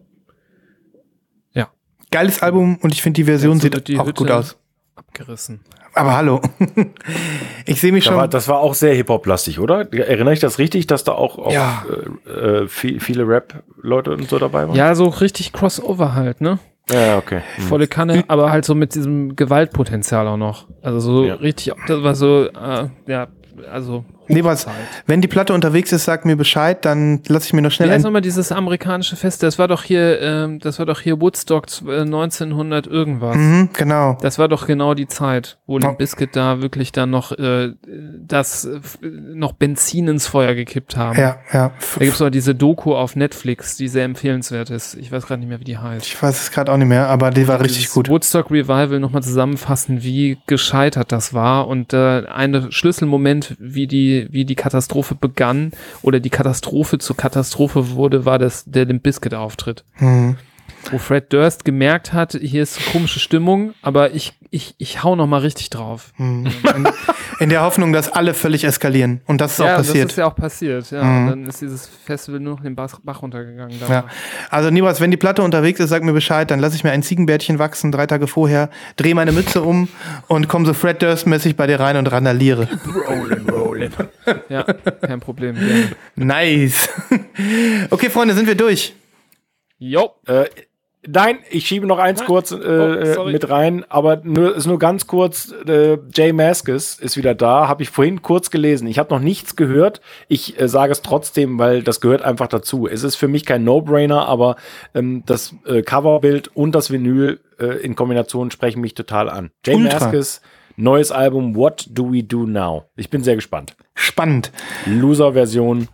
S1: Geiles Album und ich finde die Version sieht
S3: die
S1: auch
S3: Hütte
S1: gut aus.
S3: abgerissen.
S1: Aber hallo. ich sehe mich
S2: Da war,
S1: schon.
S2: das war auch sehr Hip-Hop-lastig, oder? Erinnere ich das richtig, dass da auch, auch
S1: Ja.
S2: äh, äh, viel, viele Rap-Leute und so dabei waren?
S3: Ja, so richtig Crossover halt, ne?
S2: Ja, okay. Hm.
S3: Volle Kanne, aber halt so mit diesem Gewaltpotenzial auch noch. Also so
S2: Ja.
S3: richtig, das war so, äh, ja, also
S1: Nee, was, wenn die Platte unterwegs ist, sag mir Bescheid, dann lasse ich mir noch schnell ein.
S3: nochmal dieses amerikanische Fest? Das war doch hier, ähm, das war doch hier Woodstock äh, 1900 irgendwas.
S1: Mhm, genau.
S3: Das war doch genau die Zeit, wo. Limp Bizkit da wirklich dann noch äh, das äh, noch Benzin ins Feuer gekippt haben.
S1: Ja, ja.
S3: Da gibt's auch diese Doku auf Netflix, die sehr empfehlenswert ist. Ich weiß gerade nicht mehr, wie die heißt.
S1: Ich weiß es gerade auch nicht mehr, aber die war richtig gut.
S3: Woodstock Revival nochmal zusammenfassen, wie gescheitert das war und äh, eine Schlüsselmoment, wie die, wie die Katastrophe begann oder die Katastrophe zur Katastrophe wurde, war das der Limp Bizkit Auftritt.
S1: Mhm.
S3: Wo Fred Durst gemerkt hat, hier ist komische Stimmung, aber ich, ich, ich hau noch mal richtig drauf.
S1: Mhm. In, in der Hoffnung, dass alle völlig eskalieren. Und das ist auch
S3: ja,
S1: passiert.
S3: das ist ja auch passiert. Ja,
S1: Mhm.
S3: und dann ist dieses Festival nur noch den Bach, runtergegangen.
S1: Ja. Also Nibas, wenn die Platte unterwegs ist, sag mir Bescheid, dann lasse ich mir ein Ziegenbärtchen wachsen, drei Tage vorher, drehe meine Mütze um und komme so Fred Durst-mäßig bei dir rein und randaliere.
S3: ja kein Problem. Gerne.
S1: Nice. Okay, Freunde, sind wir durch.
S3: Jo.
S2: Äh, nein, ich schiebe noch eins kurz äh,
S3: Oh,
S2: mit rein, aber nur, ist nur ganz kurz. Äh, Jay Maskis ist wieder da, habe ich vorhin kurz gelesen. Ich habe noch nichts gehört. Ich äh, sage es trotzdem, weil das gehört einfach dazu. Es ist für mich kein No-Brainer, aber ähm, das äh, Coverbild und das Vinyl äh, in Kombination sprechen mich total an. Jay
S1: Ultra.
S2: Maskis, neues Album What Do We Do Now? Ich bin sehr gespannt.
S1: Spannend.
S2: Loser-Version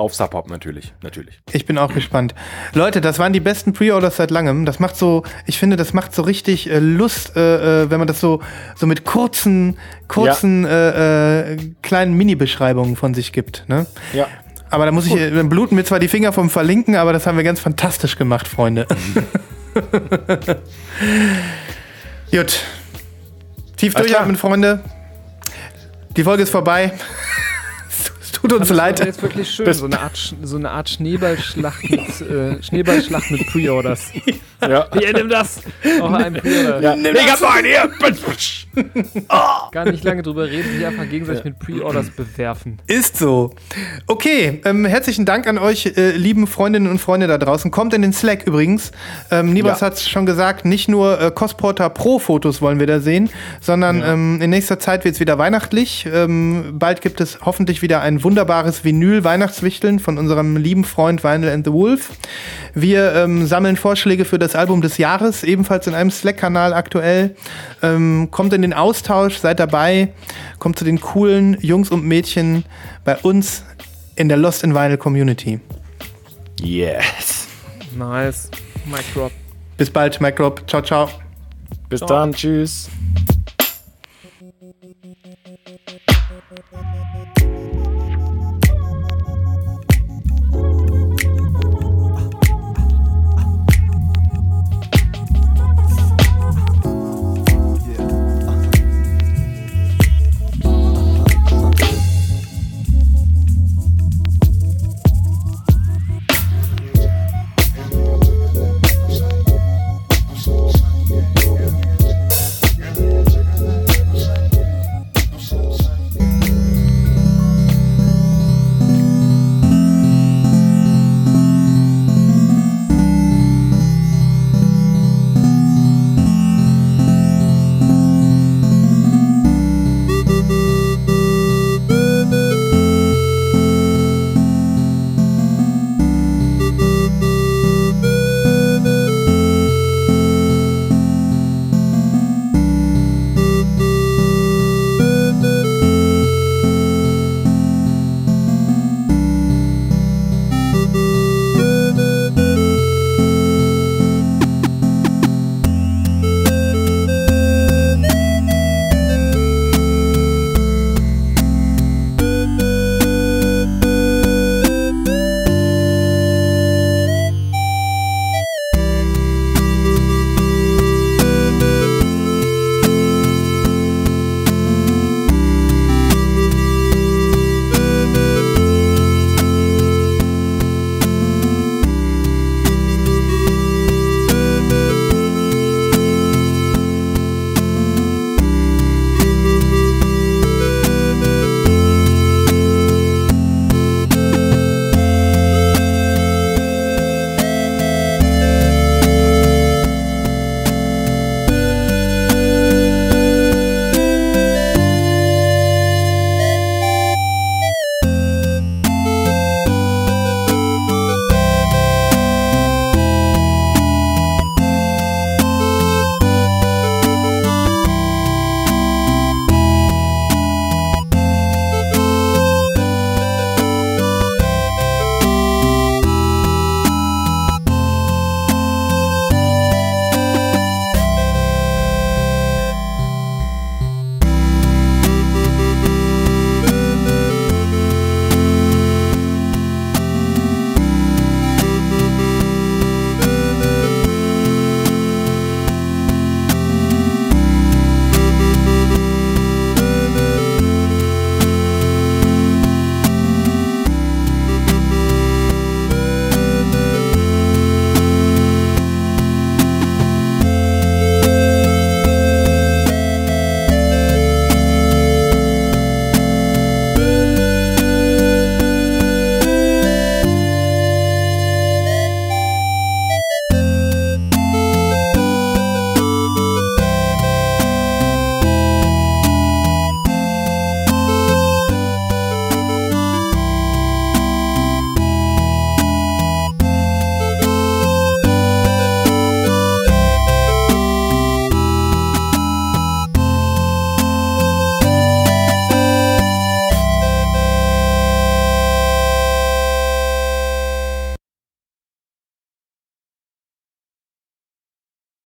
S2: auf Sub Hop natürlich, natürlich.
S1: Ich bin auch gespannt. Leute, das waren die besten Pre-Orders seit langem. Das macht so, ich finde, das macht so richtig äh, Lust, äh, äh, wenn man das so, so mit kurzen, kurzen, äh, äh, kleinen Mini-Beschreibungen von sich gibt. Ne?
S2: Ja.
S1: Aber da muss ich, dann bluten mir zwar die Finger vom Verlinken, aber das haben wir ganz fantastisch gemacht, Freunde. Gut. Tief durchatmen, Freunde. Die Folge ist vorbei. Tut uns
S3: Das war
S1: leid.
S3: jetzt wirklich schön. So eine Art, so eine Art Schneeballschlacht mit, äh, Schneeballschlacht mit Pre-Orders.
S2: ja.
S3: Hier, nimm das! Auch ein Pre-Order.
S2: ja. Ich hab noch einen hier!
S3: Gar nicht lange drüber reden, die einfach gegenseitig mit Pre-Orders bewerfen.
S1: Ist so. Okay, ähm, herzlichen Dank an euch, äh, lieben Freundinnen und Freunde da draußen. Kommt in den Slack übrigens. Ähm, Nibas
S2: Ja.
S1: hat es schon gesagt, nicht nur äh, Cosporter Pro-Fotos wollen wir da sehen, sondern ähm, in nächster Zeit wird es wieder weihnachtlich. Ähm, bald gibt es hoffentlich wieder ein wunderbares Vinyl-Weihnachtswichteln von unserem lieben Freund Vinyl and the Wolf. Wir ähm, sammeln Vorschläge für das Album des Jahres, ebenfalls in einem Slack-Kanal aktuell. Ähm, kommt in den Austausch, seid dabei, kommt zu den coolen Jungs und Mädchen bei uns in der Lost in Vinyl Community.
S2: Yes.
S3: Nice. Mic drop.
S1: Bis bald, Mike Rob. Ciao, ciao.
S2: Bis dann, tschüss.